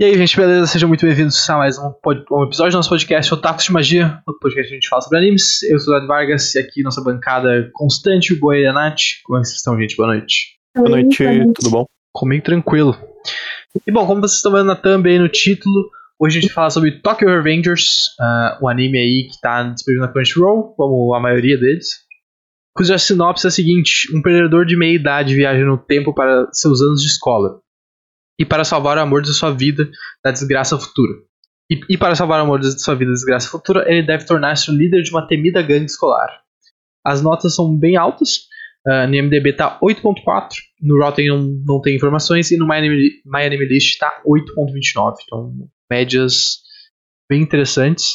E aí, gente, beleza? Sejam muito bem-vindos a mais um, pod- um episódio do nosso podcast Otakus de Magia, o podcast que a gente fala sobre animes. Eu sou o Eduardo Vargas e aqui nossa bancada constante, o Boi e a Nath. Como é que vocês estão, gente? Boa noite. Boa noite, tudo bom? Comigo tranquilo. E bom, como vocês estão vendo na thumb aí no título, hoje a gente vai falar sobre Tokyo Revengers, ah, um anime aí que está disponível na Crunchyroll, como a maioria deles. Cuja sinopse é a seguinte: um perdedor de meia idade viaja no tempo para seus anos de escola. E para salvar o amor de sua vida da desgraça futura. E, e para salvar o amor de sua vida da desgraça futura, ele deve tornar-se o líder de uma temida gangue escolar. As notas são bem altas. ah, no IMDb tá 8.4, no Rotten não, não tem informações e no MyAnimeList My Anime List tá 8.29. Então, médias bem interessantes.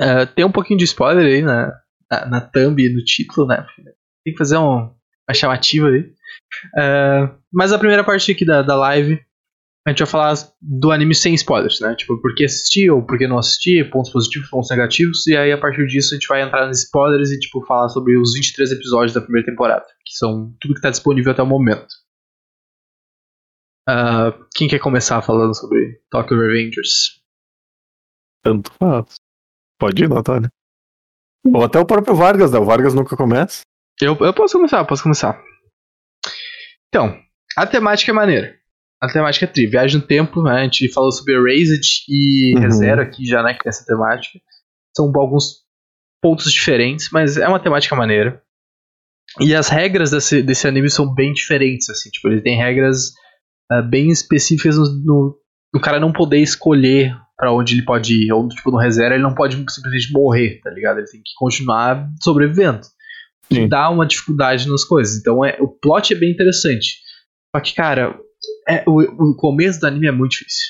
Ah, tem um pouquinho de spoiler aí na, na, na thumb e no título, né? Tem que fazer um, uma chamativa aí. Ah, mas a primeira parte aqui da, da live, a gente vai falar do anime sem spoilers, né? Tipo, por que assistir ou por que não assistir, pontos positivos, pontos negativos, e aí a partir disso a gente vai entrar nos spoilers e, tipo, falar sobre os 23 episódios da primeira temporada, que são tudo que tá disponível até o momento. Ah, quem quer começar falando sobre Tokyo Revengers? Tanto faz. Pode ir, Natália. Ou até o próprio Vargas, né? O Vargas nunca começa. Eu, eu posso começar, eu posso começar. Então, a temática é maneira. A temática é tri. Viagem no tempo, né? A gente falou sobre Erased e Uhum. ReZero aqui já, né? Que tem essa temática. São alguns pontos diferentes, mas é uma temática maneira. E as regras desse, desse anime são bem diferentes, assim. Tipo, ele tem regras ah, bem específicas no, no, no cara não poder escolher pra onde ele pode ir. Ou, tipo, no ReZero ele não pode simplesmente morrer, tá ligado? Ele tem que continuar sobrevivendo que Sim. dá uma dificuldade nas coisas. Então é, o plot é bem interessante. Só que, cara, é, o, o começo do anime é muito difícil.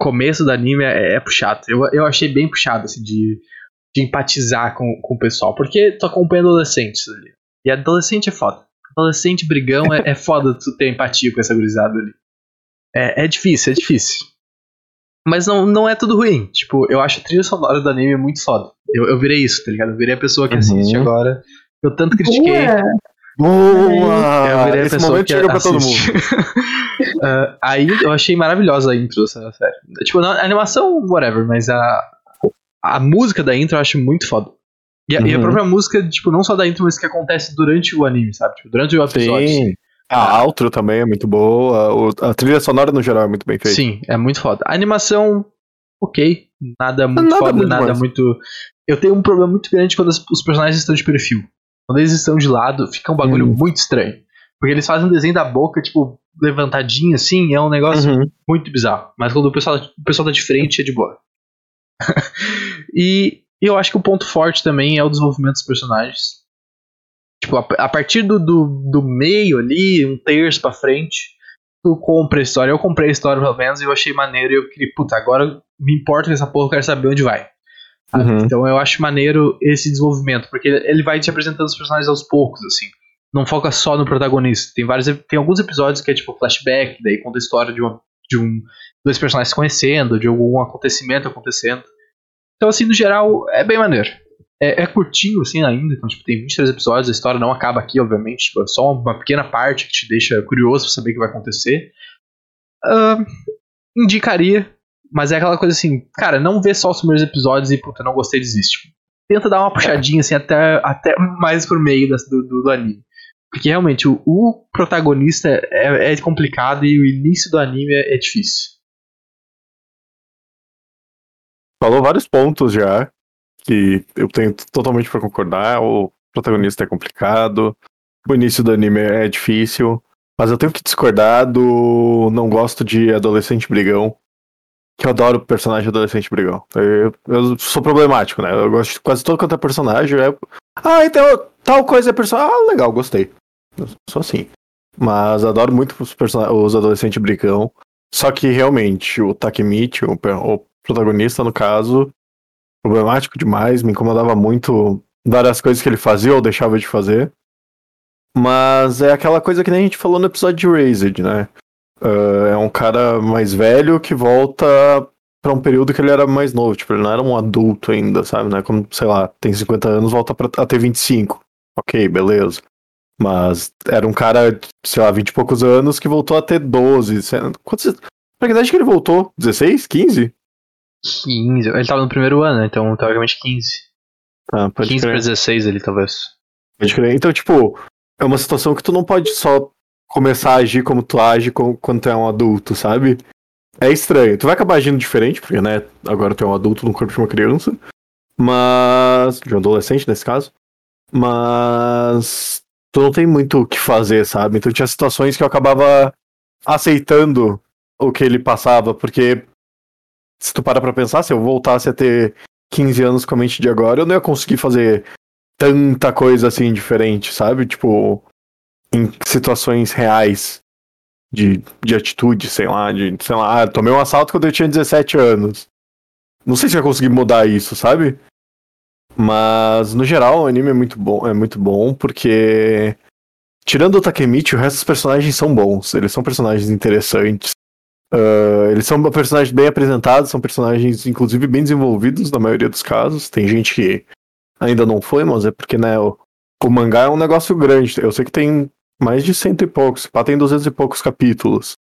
O começo do anime é, é puxado. Eu, eu achei bem puxado, assim, de, de empatizar com, com o pessoal. Porque tu acompanha adolescentes ali. E adolescente é foda. Adolescente brigão é, é foda tu ter empatia com essa gurizada ali. É, é difícil, é difícil. Mas não, não é tudo ruim. Tipo, eu acho a trilha sonora do anime muito foda. Eu, eu virei isso, tá ligado? Eu virei a pessoa que Uhum. assiste agora. Eu tanto critiquei. Boa! Eu virei a Esse pessoa momento que chega pra todo mundo. Ah, aí eu achei maravilhosa a intro dessa série. Tipo, a animação, whatever, mas a, a música da intro eu acho muito foda. E a, e a Uhum. própria música, tipo, não só da intro, mas que acontece durante o anime, sabe? Tipo, durante o episódio. Sim. A outro também é muito boa. o- A trilha sonora no geral é muito bem feita. Sim, é muito foda. A animação, ok. Nada muito Nada foda, muito nada demais. muito. Eu tenho um problema muito grande quando os personagens estão de perfil. Quando eles estão de lado, fica um bagulho Hum. muito estranho. Porque eles fazem um desenho da boca, tipo, levantadinho assim, é um negócio Uhum. muito bizarro. Mas quando o pessoal, o pessoal tá de frente, é de boa. e eu acho que o ponto forte também é o desenvolvimento dos personagens. Tipo, a, a partir do, do, do meio ali, um terço pra frente, tu compra a história. Eu comprei a história pelo menos e eu achei maneiro. E eu queria, puta, agora me importa com essa porra, eu quero saber onde vai. Uhum. Então eu acho maneiro esse desenvolvimento, porque ele vai te apresentando os personagens aos poucos, assim. Não foca só no protagonista. Tem vários, tem alguns episódios que é tipo flashback, daí conta a história de, uma, de um dois personagens se conhecendo, de algum acontecimento acontecendo. Então assim, no geral, é bem maneiro. É, é curtinho assim ainda, então tipo, tem 23 episódios, a história não acaba aqui, obviamente, tipo, é só uma pequena parte que te deixa curioso pra saber o que vai acontecer. Ahn, indicaria, mas é aquela coisa assim, cara, não vê só os primeiros episódios e puta, não gostei, desiste. Tenta dar uma puxadinha assim até, até mais pro meio das- do, do, do anime. Porque realmente o, o protagonista é, é complicado e o início do anime é, é difícil. Falou vários pontos já que eu tenho totalmente pra concordar. O protagonista é complicado, o início do anime é difícil, mas eu tenho que discordar do não gosto de adolescente brigão. Que eu adoro personagem adolescente brigão. Eu, eu sou problemático, né? Eu gosto de quase todo quanto é personagem. É... Ah, então tal coisa é personagem. Ah, legal, gostei. Eu sou assim. Mas adoro muito os, person... os adolescentes brigão. Só que realmente o Takemichi, o, o protagonista no caso, problemático demais, me incomodava muito várias coisas que ele fazia ou deixava de fazer. Mas é aquela coisa que nem a gente falou no episódio de Raised, né? Ah, é um cara mais velho que volta pra um período que ele era mais novo. Tipo, ele não era um adulto ainda, sabe? Né? Como, sei lá, tem 50 anos, volta pra, a ter 25. Ok, beleza. Mas era um cara, sei lá, 20 e poucos anos que voltou a ter 12. sei- Quantos, Pra que idade que ele voltou? 16? 15? 15. Ele tava no primeiro ano, então teoricamente 15. Ah, pode 15 crer. pra 16 ali, talvez. Pode crer. Então, tipo, é uma situação que tu não pode só começar a agir como tu age quando tu é um adulto, sabe? É estranho. Tu vai acabar agindo diferente, porque, né, agora tu é um adulto no corpo de uma criança. Mas. De um adolescente, nesse caso. Mas. Tu não tem muito o que fazer, sabe? Então tinha situações que eu acabava aceitando o que ele passava, porque. Se tu para pra pensar, se eu voltasse a ter 15 anos com a mente de agora, eu não ia conseguir fazer tanta coisa assim diferente, sabe? Tipo, em situações reais de, de atitude, sei lá, de, sei lá, ah, tomei um assalto quando eu tinha 17 anos. Não sei se ia conseguir mudar isso, sabe? Mas, no geral, o anime é muito bom, é muito bom porque tirando o Takemichi, o resto dos personagens são bons, eles são personagens interessantes. Ah, eles são personagens bem apresentados, são personagens, inclusive, bem desenvolvidos na maioria dos casos. Tem gente que ainda não foi, mas é porque, né, o, o mangá é um negócio grande. Eu sei que tem mais de cento e poucos, pá, tem duzentos e poucos capítulos.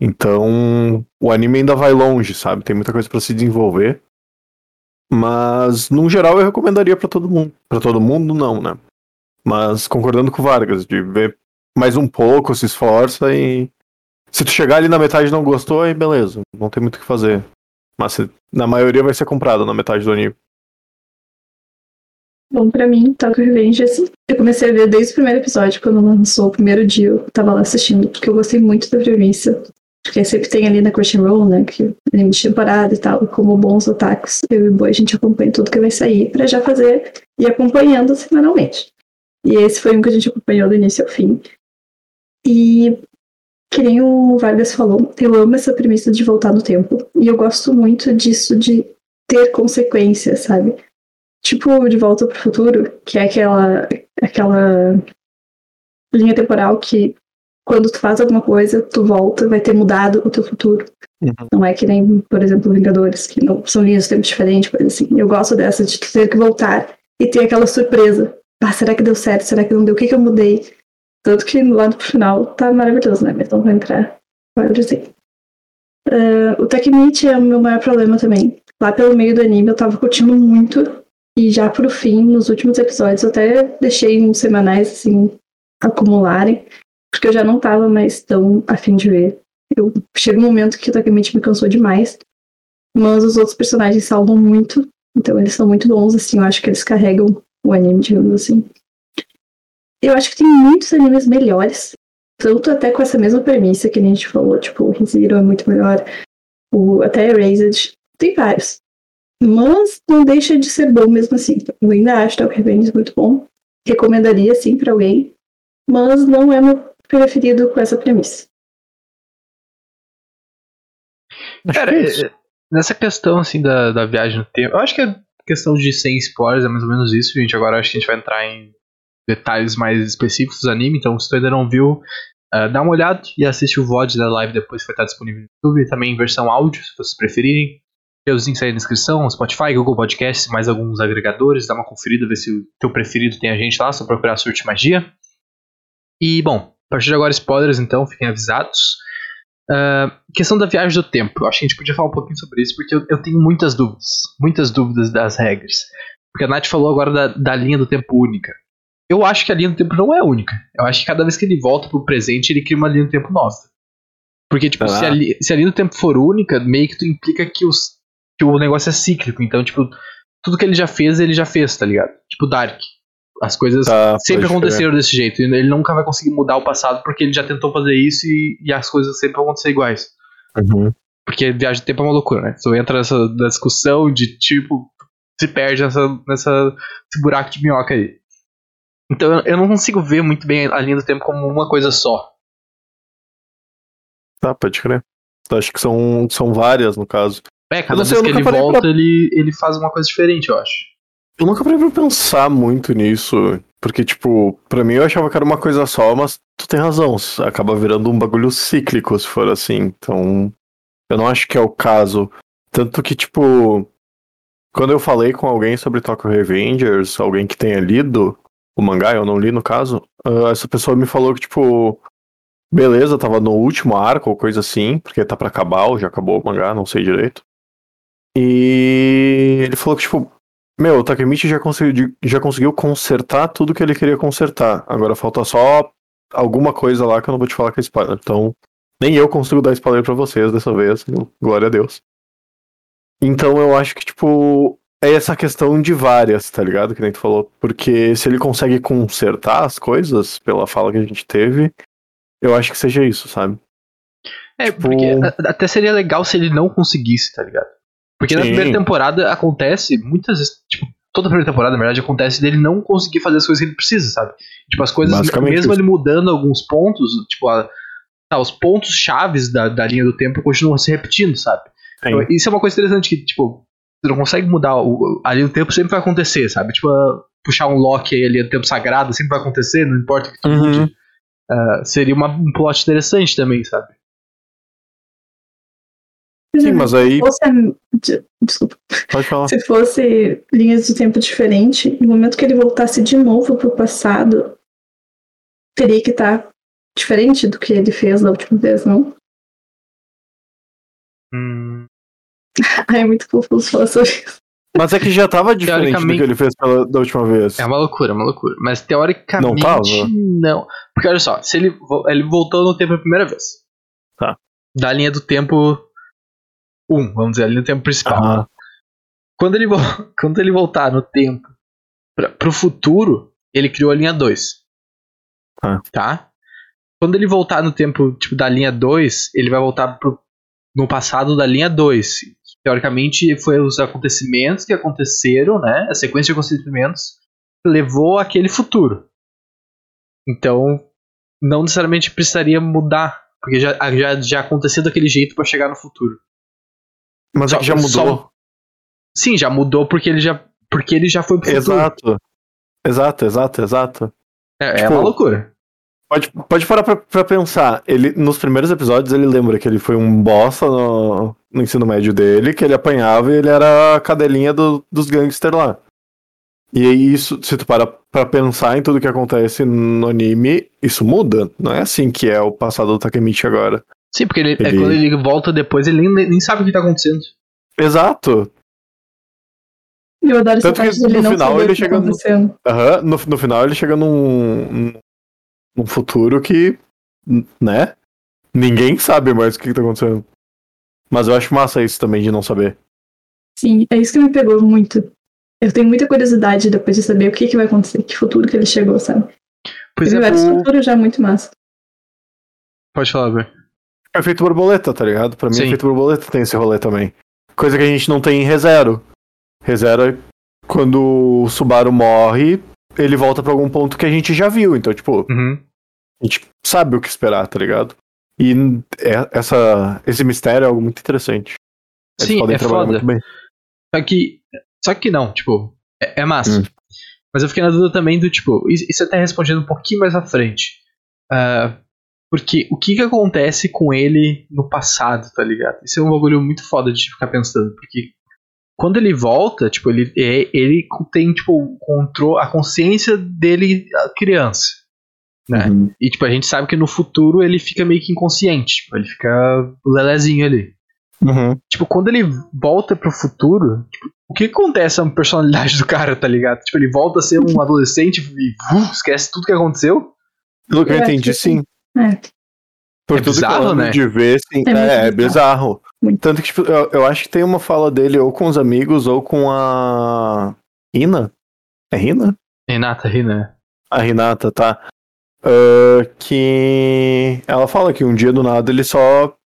Então, o anime ainda vai longe, sabe? Tem muita coisa pra se desenvolver. Mas, no geral, eu recomendaria pra todo mundo. Pra todo mundo, não, né? Mas concordando com o Vargas, de ver mais um pouco, se esforça e. Se tu chegar ali na metade e não gostou, aí beleza, não tem muito o que fazer. Mas se- na maioria vai ser comprado na metade do anime. Bom, pra mim, Tokyo Revengers, eu comecei a ver desde o primeiro episódio, quando lançou o primeiro dia, eu tava lá assistindo, porque eu gostei muito da premissa. Porque sempre tem ali na Crunchyroll, né, que anime de temporada e tal, e como bons otakus, eu e o Boi, a gente acompanha tudo que vai sair pra já fazer e acompanhando semanalmente. E esse foi um que a gente acompanhou do início ao fim. E, que nem o Vargas falou, eu amo essa premissa de voltar no tempo. E eu gosto muito disso de ter consequências, sabe? Tipo, De Volta pro Futuro, que é aquela, aquela linha temporal que quando tu faz alguma coisa, tu volta, vai ter mudado o teu futuro. Uhum. Não é que nem, por exemplo, Vingadores, que não são linhas de tempo diferentes, coisa assim. Eu gosto dessa, de tu ter que voltar e ter aquela surpresa. Ah, será que deu certo? Será que não deu? O que, que eu mudei? Tanto que lá no final tá maravilhoso, né? Mas não vou entrar. Pode dizer. Ah, o Takemichi é o meu maior problema também. Lá pelo meio do anime eu tava curtindo muito. E já pro fim, nos últimos episódios, eu até deixei uns semanais assim acumularem. Porque eu já não tava mais tão afim de ver. Eu, chega um momento que o Takemichi me cansou demais. Mas os outros personagens salvam muito. Então eles são muito bons, assim. Eu acho que eles carregam o anime, digamos assim. Eu acho que tem muitos animes melhores. Tanto até com essa mesma premissa que a gente falou. Tipo, o ReZero é muito melhor. O, até Erased. Tem vários. Mas não deixa de ser bom mesmo assim. Eu ainda acho Tokyo Revengers muito bom. Recomendaria, sim, pra alguém. Mas não é meu preferido com essa premissa. Cara, é isso. é- nessa questão assim da, da viagem no tempo, eu acho que a questão de sem spoilers é mais ou menos isso, gente. Agora acho que a gente vai entrar em detalhes mais específicos do anime, então se tu ainda não viu, ah, dá uma olhada e assiste o VOD da live depois que vai estar disponível no YouTube, também em versão áudio, se vocês preferirem. Os links aí na descrição, Spotify, Google Podcasts, mais alguns agregadores, dá uma conferida, ver se o teu preferido tem a gente lá, só procurar Surte Magia. E, bom, a partir de agora spoilers, então, fiquem avisados. Ah, questão da viagem do tempo. Eu acho que a gente podia falar um pouquinho sobre isso, porque eu, eu tenho muitas dúvidas. Muitas dúvidas das regras. Porque a Nath falou agora da, da linha do tempo única. Eu acho que a linha do tempo não é única. Eu acho que cada vez que ele volta pro presente, ele cria uma linha do tempo nova. Porque, tipo, se, a, se a linha do tempo for única, meio que tu implica que, os, que o negócio é cíclico. Então, tipo, tudo que ele já fez, ele já fez, tá ligado? Tipo, Dark. As coisas Tá, sempre aconteceram desse jeito. E Ele nunca vai conseguir mudar o passado porque ele já tentou fazer isso e, e as coisas sempre vão acontecer iguais. Uhum. Porque viagem de tempo é uma loucura, né? Tu entra nessa discussão de tipo, se perde nessa, nessa nesse buraco de minhoca aí. Então eu, eu não consigo ver muito bem a linha do tempo como uma coisa só. Tá, pode crer. Acho que são, são várias, no caso. É, cada não sei, vez eu que ele volta, ele, ele faz uma coisa diferente, eu acho. Eu nunca parei pra pensar muito nisso. Porque, tipo, pra mim eu achava que era uma coisa só, mas tu tem razão. Acaba virando um bagulho cíclico, se for assim. Então, eu não acho que é o caso. Tanto que, tipo, quando eu falei com alguém sobre Tokyo Revengers, alguém que tenha lido o mangá, eu não li no caso, ah, essa pessoa me falou que, tipo, beleza, tava no último arco ou coisa assim, porque tá pra acabar, ou já acabou o mangá, não sei direito. E ele falou que, tipo, meu, o Takemichi já conseguiu, já conseguiu consertar tudo que ele queria consertar. Agora falta só alguma coisa lá que eu não vou te falar que é spoiler. Então, nem eu consigo dar spoiler pra vocês dessa vez. Glória a Deus. Então eu acho que, tipo, é essa questão de várias, tá ligado? Que nem tu falou. Porque se ele consegue consertar as coisas, pela fala que a gente teve, eu acho que seja isso, sabe? É, tipo... porque até seria legal se ele não conseguisse, tá ligado? Porque Sim. na primeira temporada acontece, muitas vezes, tipo, toda a primeira temporada, na verdade, acontece dele não conseguir fazer as coisas que ele precisa, sabe? Tipo, as coisas, mesmo ele mudando alguns pontos, tipo, a, tá, os pontos chaves da, da linha do tempo continuam se repetindo, sabe? Então, isso é uma coisa interessante que, tipo, você não consegue mudar, o, a linha do tempo sempre vai acontecer, sabe? Tipo, puxar um lock aí, ali do tempo sagrado, sempre vai acontecer, não importa o que tu uhum. mude. Uh, seria uma, um plot interessante também, sabe? Sim, mas aí. Fosse, desculpa. Pode falar. Se fosse linhas de tempo diferente, no momento que ele voltasse de novo pro passado, teria que estar tá diferente do que ele fez da última vez, não? Hum. Ai, é muito confuso falar sobre isso. Mas é que já tava diferente do que ele fez pela, da última vez. É uma loucura, é uma loucura. Mas teoricamente. Não tava? Não. Porque olha só, se ele, ele voltou no tempo a primeira vez. Tá. Da linha do tempo um, vamos dizer, ali no tempo principal. Uhum. Quando, ele, quando ele voltar no tempo pra, pro futuro, ele criou a linha 2. Uhum. Tá? Quando ele voltar no tempo tipo, da linha 2, ele vai voltar pro, no passado da linha 2. Teoricamente, foi os acontecimentos que aconteceram, né? A sequência de acontecimentos que levou àquele futuro. Então, não necessariamente precisaria mudar, porque já, já, já aconteceu daquele jeito para chegar no futuro. Mas só, é que já mudou. Só... Sim, já mudou porque ele já, porque ele já foi pro Exato. Futuro. Exato, exato, exato. É, é tipo, é uma loucura. Pode, pode parar pra, pra, pensar. Ele, nos primeiros episódios, ele lembra que ele foi um bosta no, no ensino médio dele, que ele apanhava e ele era a cadelinha do, dos gangsters lá. E aí, isso, se tu para pra pensar em tudo que acontece no anime, isso muda. Não é assim que é o passado do Takemichi agora. Sim, porque ele, é ele... É quando ele volta depois, ele nem, nem sabe o que tá acontecendo. Exato. Eu adoro essa parte no ele final ele chega no... Uhum, no, no final ele chega num, num futuro que, né? Ninguém sabe mais o que, que tá acontecendo. Mas eu acho massa isso também de não saber. Sim, é isso que me pegou muito. Eu tenho muita curiosidade depois de saber o que, que vai acontecer, que futuro que ele chegou, sabe? Pois ele é, o... futuro já muito massa. Pode falar, Ber. É feito borboleta, tá ligado? Pra mim, Sim. feito borboleta tem esse rolê também. Coisa que a gente não tem em ReZero. ReZero é quando o Subaru morre, ele volta pra algum ponto que a gente já viu. Então, tipo, uhum. a gente sabe o que esperar, tá ligado? E é, essa, esse mistério é algo muito interessante. Eles Sim, podem é trabalhar foda. muito bem. Só que, só que não, tipo, é, é massa. Hum. Mas eu fiquei na dúvida também do, tipo, isso até respondendo um pouquinho mais à frente. Uh, porque o que que acontece com ele no passado, tá ligado? Isso é um bagulho muito foda de ficar pensando. Porque quando ele volta, tipo, ele, é, ele tem, tipo, control, a consciência dele criança. Né? Uhum. E, tipo, a gente sabe que no futuro ele fica meio que inconsciente. Tipo, ele fica lelezinho ali. Uhum. Tipo, quando ele volta pro futuro, tipo, o que acontece com a personalidade do cara, tá ligado? Tipo, ele volta a ser um adolescente e uh, esquece tudo que aconteceu. Pelo que eu entendi, sim. É. Por é tudo bizarro, que eu né? de ver, sim. É, é, é bizarro. Muito. Tanto que, tipo, eu, eu, acho que tem uma fala dele ou com os amigos ou com a. Rina? É Rina? Renata, Rina. A Renata, tá. Uh, que ela fala que um dia do nada ele só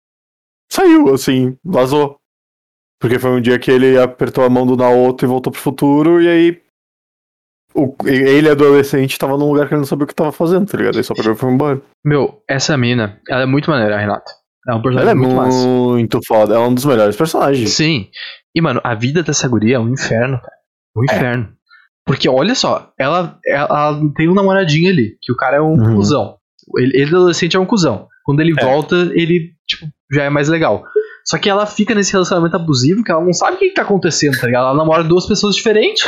saiu, assim, vazou. Porque foi um dia que ele apertou a mão do Naoto e voltou pro futuro, e aí o, ele, adolescente, tava num lugar que ele não sabia o que tava fazendo, tá ligado? Ele só pegou e foi embora. Meu, essa mina, ela é muito maneira, Renata. É um personagem ela é muito, muito foda, ela é um dos melhores personagens. Sim. E, mano, a vida dessa guria é um inferno, cara. Um é. inferno. É. Porque, olha só, ela, ela, tem um namoradinho ali, que o cara é um uhum. cuzão. Ele, ele, adolescente, é um cuzão. Quando ele é. volta, ele, tipo, já é mais legal. Só que ela fica nesse relacionamento abusivo que ela não sabe o que, que tá acontecendo, tá ligado? Ela namora duas pessoas diferentes.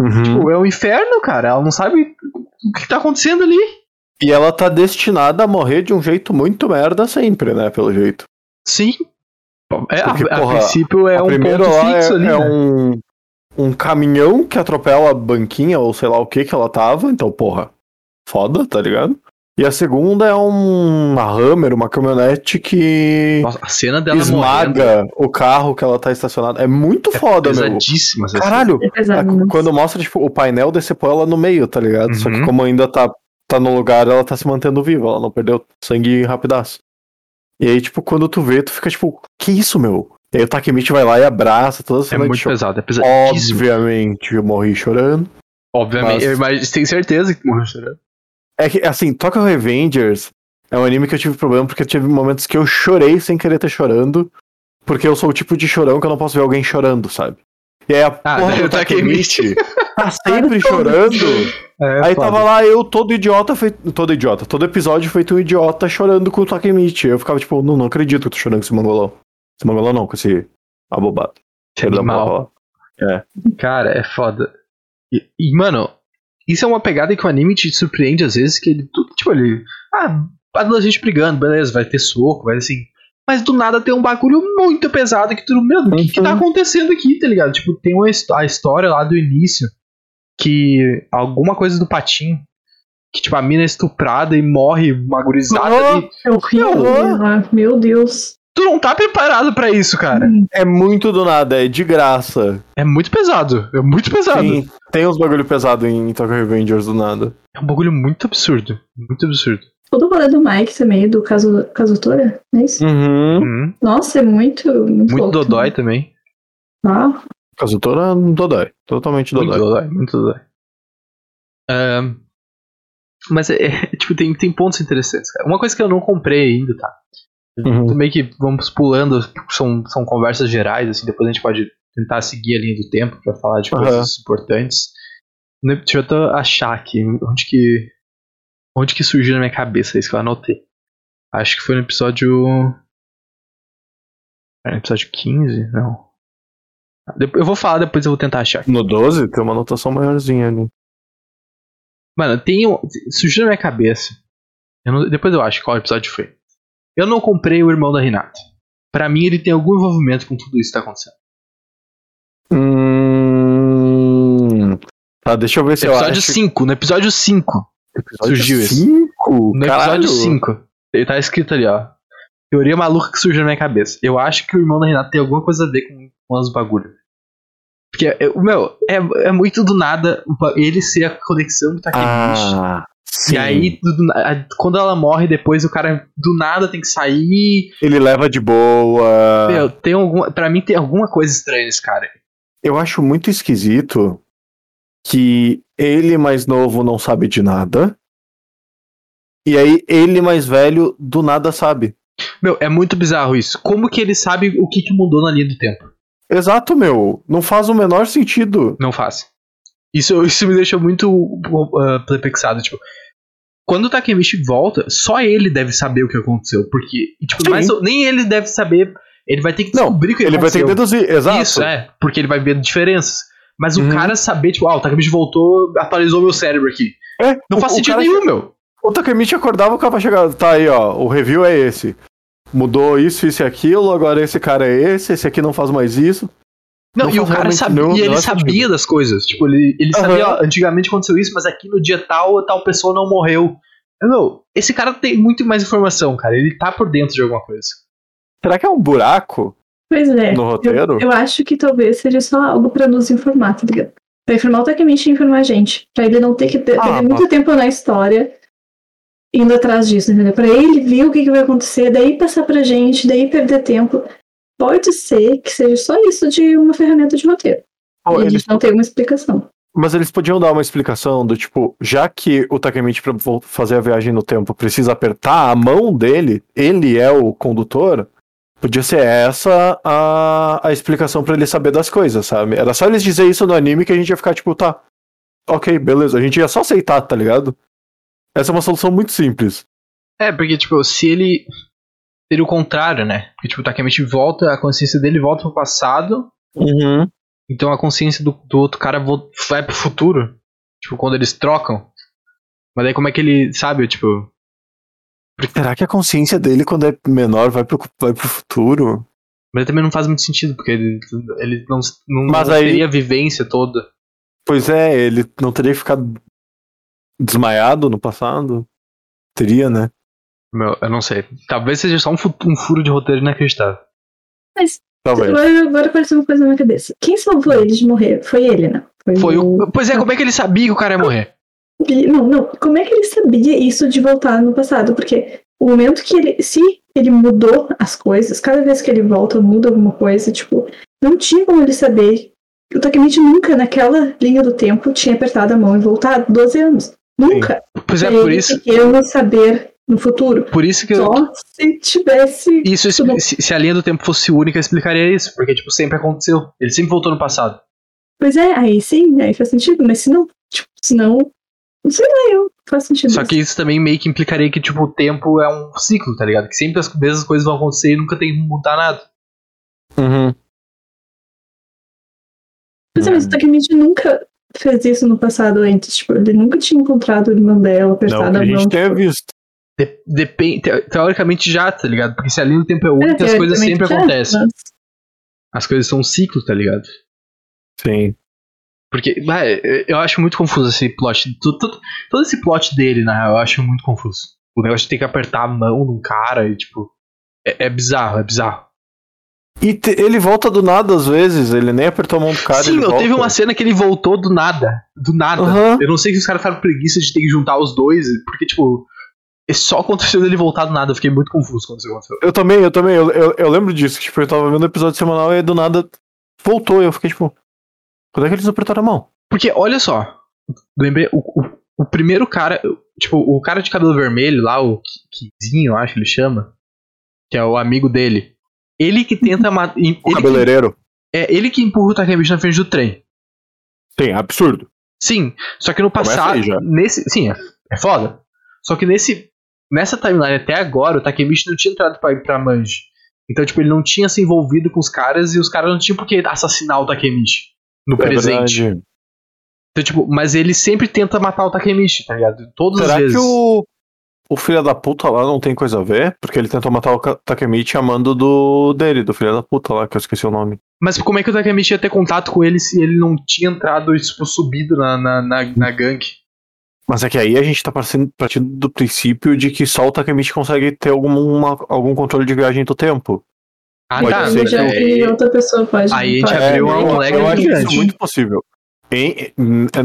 Uhum. Tipo, é um inferno, cara. Ela não sabe o que tá acontecendo ali. E ela tá destinada a morrer de um jeito muito merda sempre, né? Pelo jeito. Sim. É, Porque, a, a porra, princípio é a um primeira ponto lá fixo é, ali, é né? um, um caminhão que atropela a banquinha ou sei lá o que que ela tava. Então, porra, foda, tá ligado? E a segunda é um, uma Hammer, uma caminhonete que Nossa, a cena dela morrendo esmaga o carro que ela tá estacionada. É muito é foda, meu. pesadíssima. essa Caralho, É né? quando mostra, tipo, o painel decepou ela no meio, tá ligado? Só que Uhum. como ainda tá, tá no lugar, ela tá se mantendo viva, ela não perdeu sangue rapidaço. E aí, tipo, quando tu vê, tu fica tipo, que isso, meu? E aí o Takemichi vai lá e abraça toda a cena. É muito choque. pesado, é pesadíssimo. Obviamente, eu morri chorando. Obviamente, Mas- eu tenho certeza que morreu chorando. É que, assim, Tokyo Revengers é um anime que eu tive problema porque tive momentos que eu chorei sem querer ter chorando. Porque eu sou o tipo de chorão que eu não posso ver alguém chorando, sabe? E aí a Ah, porra do o Takemichi. Tá sempre chorando. É, Aí foda. tava lá eu, todo idiota, feito, todo idiota, todo episódio feito um idiota chorando com o Takemichi. Eu ficava tipo, não, não acredito que eu tô chorando com esse mangolão. Esse mangolão não, com esse abobado. Que animal. Cara, é foda. E, e, mano, isso é uma pegada que o anime te surpreende às vezes, que ele. Tipo, ele. Ah, adolescente brigando, beleza, vai ter soco, vai assim. Mas do nada tem um bagulho muito pesado que tu. Meu, o que, que tá Uhum. acontecendo aqui, tá ligado? Tipo, tem uma, a história lá do início que. Alguma coisa do patinho. Que, tipo, a mina é estuprada e morre uma gurizada Oh! ali. É horrível. Né? Meu Deus. Tu não tá preparado pra isso, cara. É muito do nada, é de graça. É muito pesado. É muito pesado. Tem, tem uns bagulho pesado em Tokyo Revengers do nada. É um bagulho muito absurdo. Muito absurdo. Todo o rolê do Mike também, do Kazutora, não é isso? Uhum. Uhum. Nossa, é muito. Muito, Muito louco dodói também. Ah, Kazutora Dodói. Totalmente Muito Dodói. dodói, muito dodói. Mas é, é, tipo, tem, tem pontos interessantes, cara. Uma coisa que eu não comprei ainda, tá? Uhum. Meio que vamos pulando, são, são conversas gerais, assim, depois a gente pode tentar seguir a linha do tempo pra falar de coisas importantes. No- Deixa eu até achar aqui onde que. Onde que surgiu na minha cabeça isso que eu anotei. Acho que foi no episódio. Era no episódio 15? Não. Ah, depois- Eu vou falar, depois eu vou tentar achar. No 12 tem uma anotação maiorzinha ali. Mano, tem surgiu na minha cabeça. eu não- depois eu acho qual episódio foi. Eu não comprei o irmão da Renata. Pra mim, ele tem algum envolvimento com tudo isso que tá acontecendo. Hum... Tá, deixa eu ver se eu episódio acho. 5, no episódio 5. Episódio surgiu isso. 5? No episódio 5. Ele tá escrito ali, ó. Teoria maluca que surgiu na minha cabeça. Eu acho que o irmão da Renata tem alguma coisa a ver com, com os bagulhos. Porque, meu, é, é muito do nada ele ser a conexão do Takemichi. Ah, sim. E aí, quando ela morre depois, o cara do nada tem que sair. Ele leva de boa. Meu, tem alguma. Pra mim tem alguma coisa estranha nesse cara. Eu acho muito esquisito que ele mais novo não sabe de nada. E aí ele mais velho do nada sabe. Meu, é muito bizarro isso. Como que ele sabe o que, que mudou na linha do tempo? Exato, meu. Não faz o menor sentido. Não faz. Isso, isso me deixou muito uh, perplexado. Tipo, quando o Takemichi volta, só ele deve saber o que aconteceu. Porque, tipo, mais, nem ele deve saber. Ele vai ter que descobrir o que Ele vai ter que aconteceu. deduzir. Exato. Isso, é. Porque ele vai ver diferenças. Mas o Uhum. cara saber, tipo, ah, o Takemichi voltou, atualizou meu cérebro aqui. É, Não o- faz o sentido nenhum, meu. O Takemichi acordava, o cara chegar. Tá aí, ó. O review é esse. Mudou isso, isso e aquilo. Agora esse cara é esse. Esse aqui não faz mais isso. Não, Não e o cara sabia, nenhum- e ele sabia sentido. das coisas. Tipo, ele, ele Aham. sabia, ó, antigamente aconteceu isso, mas aqui no dia tal, tal pessoa não morreu. Meu, esse cara tem muito mais informação, cara. Ele tá por dentro de alguma coisa. Será que é um buraco pois é. no roteiro? Eu acho que talvez seja só algo pra nos informar, tá ligado? Pra informar o Takemichi e informar a gente. Pra ele não ter que ter, Ah, perder muito tempo na história indo atrás disso, entendeu? Pra ele ver o que, que vai acontecer, daí passar pra gente, daí perder tempo. Pode ser que seja só isso de uma ferramenta de roteiro. E a eles- gente não tem uma explicação. Mas eles podiam dar uma explicação do tipo, já que o Takemichi pra vo- fazer a viagem no tempo precisa apertar a mão dele, ele é o condutor, podia ser essa a, a explicação pra ele saber das coisas, sabe? Era só eles dizer isso no anime que a gente ia ficar tipo, tá, ok, beleza, a gente ia só aceitar, tá ligado? Essa é uma solução muito simples. É, porque, tipo, se ele. Seria o contrário, né? Porque, tipo, o Takemichi volta, a consciência dele volta pro passado, Uhum. então a consciência do, do outro cara vai pro futuro. Tipo, quando eles trocam. Mas daí como é que ele sabe, tipo. Será que a consciência dele, quando é menor, vai pro, vai pro futuro? Mas também não faz muito sentido, porque ele, ele não, não, Mas não aí- teria a vivência toda. Pois é, ele não teria ficado desmaiado no passado? Teria, né? Meu, eu não sei. Talvez seja só um, um furo de roteiro inacreditável. Mas Talvez. agora, agora apareceu uma coisa na minha cabeça. Quem salvou ele de morrer? Foi ele, né? Foi o. Pois é, como é que ele sabia que o cara ia morrer? Não, não. Como é que ele sabia isso de voltar no passado? Porque o momento que ele. Se ele mudou as coisas, cada vez que ele volta, muda alguma coisa, tipo, não tinha como ele saber. O Takemichi nunca, naquela linha do tempo, tinha apertado a mão e voltado 12 anos. Nunca. Pois é, por isso. pequeno saber no futuro. Por isso que. eu- Só se tivesse. Isso, Isso não- se, se a linha do tempo fosse única, eu explicaria isso. Porque, tipo, sempre aconteceu. Ele sempre voltou no passado. Pois é, aí sim, aí faz sentido, mas se não, tipo, se não. Não sei lá, eu faz sentido. Só que isso também meio que implicaria que, tipo, o tempo é um ciclo, tá ligado? Que sempre as mesmas coisas vão acontecer e nunca tem como mudar nada. Uhum. Pois é, mas o Takemichi nunca fez isso no passado antes. Tipo, ele nunca tinha encontrado o irmão dela, Não, apertado que a a mão. gente tenha tipo, visto. De- depende, te- teoricamente já, tá ligado? Porque se a linha do tempo é única, é, as coisas sempre já, acontecem. mas- As coisas são um ciclo, tá ligado? Sim. Porque, vai, eu acho muito confuso esse plot. tu- Todo esse plot dele, na real, eu acho muito confuso. O negócio de ter que apertar a mão num cara e, tipo. É, é bizarro, é bizarro. E te- ele volta do nada às vezes, ele nem apertou a mão do cara. Sim, ele eu volta. teve uma cena que ele voltou do nada. Do nada. Aham. Eu não sei se os caras ficaram preguiça de ter que juntar os dois, porque, tipo. Só aconteceu dele voltar do nada. Eu fiquei muito confuso quando isso aconteceu. Eu também, eu também, eu, eu, eu lembro disso, que tipo, eu tava vendo o episódio semanal e do nada voltou, e eu fiquei tipo, quando é que eles apertaram a mão? Porque, olha só. Lembrei, o, o, o primeiro cara. Tipo, o cara de cabelo vermelho lá, o Ki- Kizinho, eu acho que ele chama. Que é o amigo dele. Ele que tenta matar. O Ele, que- cabeleireiro. é ele que empurra o Takemichi na frente do trem. Sim, absurdo. Sim, só que no passado. aí já. Nesse, sim, é, é foda. Só que nesse. Nessa timeline até agora, o Takemichi não tinha entrado pra pra Manji. Então, tipo, ele não tinha se envolvido com os caras e os caras não tinham por que assassinar o Takemichi no É presente. verdade. Então, tipo, mas ele sempre tenta matar o Takemichi, tá ligado? Todas Será as vezes. que o, o filho da puta lá não tem coisa a ver? Porque ele tentou matar o Takemichi amando do dele, do filho da puta lá, que eu esqueci o nome. Mas como é que o Takemichi ia ter contato com ele se ele não tinha entrado, tipo, subido na, na, na, na gangue? Mas é que aí a gente tá partindo, partindo do princípio de que só o Takemichi consegue ter alguma, algum controle de viagem do tempo. Ah, Pode tá. ser já é, que outra pessoa pode. Aí a gente pode- abriu É, um eu, acho isso muito possível. Em-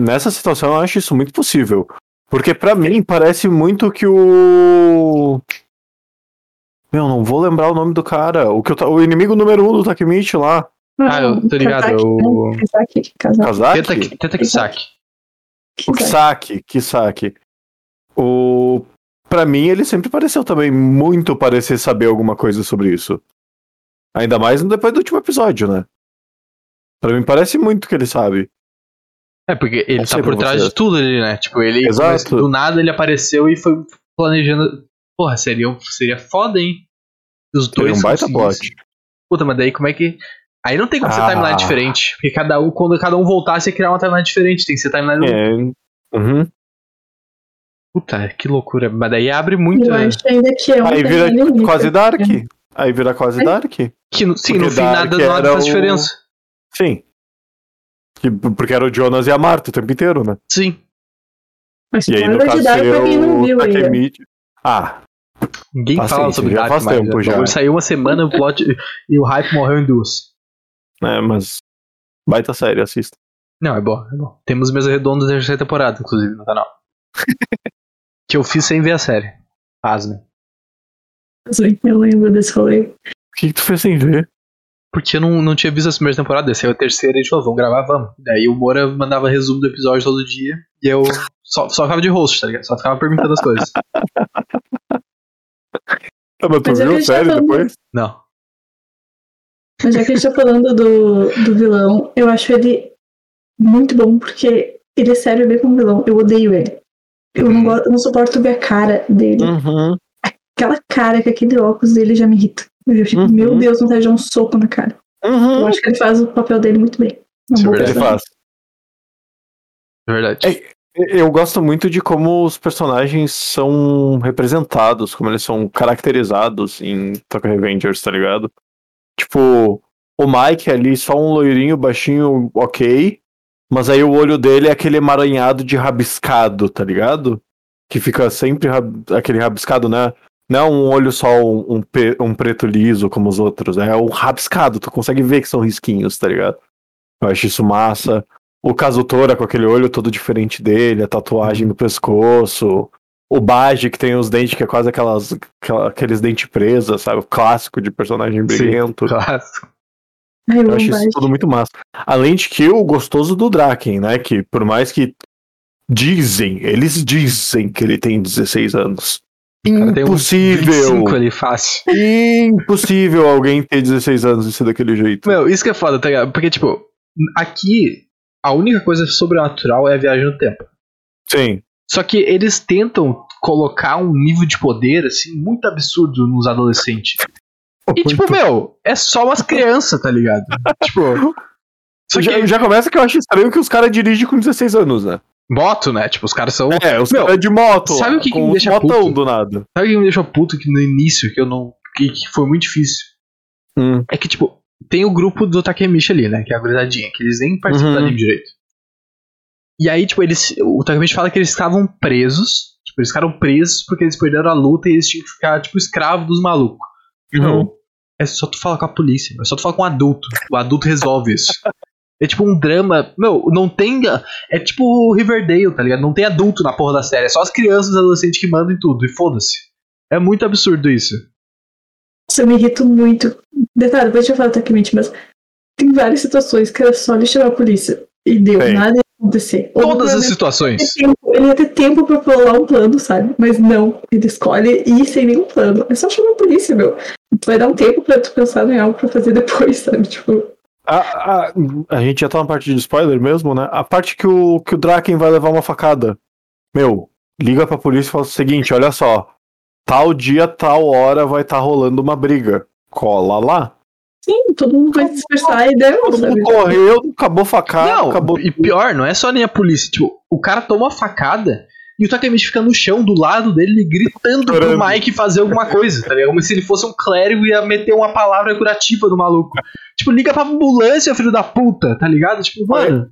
nessa situação, eu acho isso muito possível. Porque pra mim parece muito que o. Meu, não vou lembrar o nome do cara. O, que eu o inimigo número um do Takemichi lá. Ah, eu tô ligado, Kazaki, o- né? Kazaki, Kazaki. Kazaki? Tenta, tenta Kisaki. O Kisaki, Kisaki. O. Pra mim, ele sempre pareceu também muito parecer saber alguma coisa sobre isso. Ainda mais depois do último episódio, né? Pra mim parece muito que ele sabe. É, porque ele Não tá por trás de tudo ali, né? Tipo, ele. Exato. Do nada ele apareceu e foi planejando. Porra, seria, seria foda, hein? Os Seria dois. um baita conseguissem. Puta, mas daí como é que. Aí não tem como ser Ah. timeline diferente. Porque cada um, quando cada um voltasse, ia criar uma timeline diferente. Tem que ser timeline. É. Uhum. Puta, que loucura. Mas daí abre muito. Eu acho ainda que é uma Aí vira quase Dark. Aí vira quase É. Dark. Que, no- sim, Porque no fim nada, nada faz o- diferença. Sim. Que- porque era o Jonas e a Marta o tempo inteiro, né? Sim. Mas E aí, no caso, de Dark pra quem não o viu aí. Takemichi. Ah, Ninguém fala sobre já Dark faz mais, tempo né? O já. Saiu uma semana o plot e o hype morreu em duas. Né, mas. Baita série, assista. Não, é bom, é bom. Temos mesa redonda da terceira temporada, inclusive, no canal. que eu fiz sem ver a série. Pasmem. Sim, Eu lembro desse rolê. O que, que tu fez sem ver? Porque eu não, não tinha visto as primeiras temporadas, essa é a terceira e a gente falou, vamos gravar, vamos. Daí o Moura mandava resumo do episódio todo dia e eu só, só ficava de host, tá ligado? Só ficava perguntando as coisas. Ah, mas tu Mas viu a a tá série depois? Não. Mas já que a gente tá falando do, do vilão, eu acho ele muito bom, porque ele é sério bem como vilão. Eu odeio ele. Eu não, gosto, eu não suporto ver a cara dele. Uhum. Aquela cara com aquele óculos dele já me irrita. Eu já fico, Uhum. meu Deus, vontade de dar um soco na cara. Eu Uhum. acho que ele faz o papel dele muito bem. Isso é verdade. Ele faz. É verdade. É, Eu gosto muito de como os personagens são representados, como eles são caracterizados em Tokyo Revengers, tá ligado? Tipo, o Mike ali, só um loirinho baixinho, ok. Mas aí o olho dele é aquele emaranhado de rabiscado, tá ligado? Que fica sempre rab... aquele rabiscado, né? Não é um olho só um, um, um, preto liso como os outros, é um rabiscado, tu consegue ver que são risquinhos, tá ligado? Eu acho isso massa. O Kazutora com aquele olho todo diferente dele, a tatuagem no pescoço. O Baji que tem os dentes que é quase aquelas, aqueles dentes presos, sabe? O clássico de personagem brilhento. clássico. Ai, Eu acho isso tudo muito massa. Além de que o gostoso do Draken, né? Que por mais que dizem, eles dizem que ele tem 16 anos. Cara, tem Impossível! 25 ali, fácil. Impossível alguém ter 16 anos e ser daquele jeito. Meu, isso que é foda, tá ligado? Porque, tipo, aqui, a única coisa sobrenatural é a viagem no tempo. Sim. Só que eles tentam colocar um nível de poder, assim, muito absurdo nos adolescentes. E, tipo, meu, é só umas crianças, tá ligado? tipo. Só já, que já começa que eu acho estranho que os caras dirigem com 16 anos, né? moto, né? Tipo, os caras são. É, os caras de moto. sabe lá, o que que me deixa motão puto? do nada. Sabe o que me deixou puto que no início, que eu não. que, que foi muito difícil? Hum. É que, tipo, tem o grupo do Takemichi ali, né? Que é a gurizadinha, que eles nem participam Uhum. anime direito. E aí, tipo, eles. O Takemichi fala que eles estavam presos. Tipo, eles ficaram presos porque eles perderam a luta e eles tinham que ficar, tipo, escravo dos malucos. Uhum. Não. É só tu falar com a polícia, é só tu falar com um adulto. O adulto resolve isso. É tipo um drama. Meu, não tem. É tipo o Riverdale, tá ligado? Não tem adulto na porra da série. É só as crianças e os adolescentes que mandam em tudo. E foda-se. É muito absurdo isso. Isso eu me irrito muito. Detalhe, depois a gente vai falar tecnicamente, mas tem várias situações que era só ele chamar a polícia. E deu, Tem. nada acontecer. Todas as situações. ia tempo- Ele ia ter tempo pra pular um plano, sabe? Mas não, ele escolhe ir sem nenhum plano. É só chamar a polícia, meu. Tu vai dar um tempo pra tu pensar em algo pra fazer depois, sabe? Tipo, A, a, a gente já tá na parte de spoiler mesmo, né? A parte que o, que o Draken vai levar uma facada. Meu, liga pra polícia e fala o seguinte: olha só. Tal dia, tal hora vai estar rolando uma briga. Cola lá. Sim, todo mundo vai se dispersar e deu, Todo sabe? mundo correu, acabou facada, Não, acabou. e pior, não é só nem a polícia. Tipo, o cara toma uma facada e o Takemichi fica no chão do lado dele gritando pro Chorando. Mike fazer alguma coisa, tá ligado? Como se ele fosse um clérigo e ia meter uma palavra curativa no maluco. Tipo, liga pra ambulância, filho da puta, tá ligado? Tipo, mano.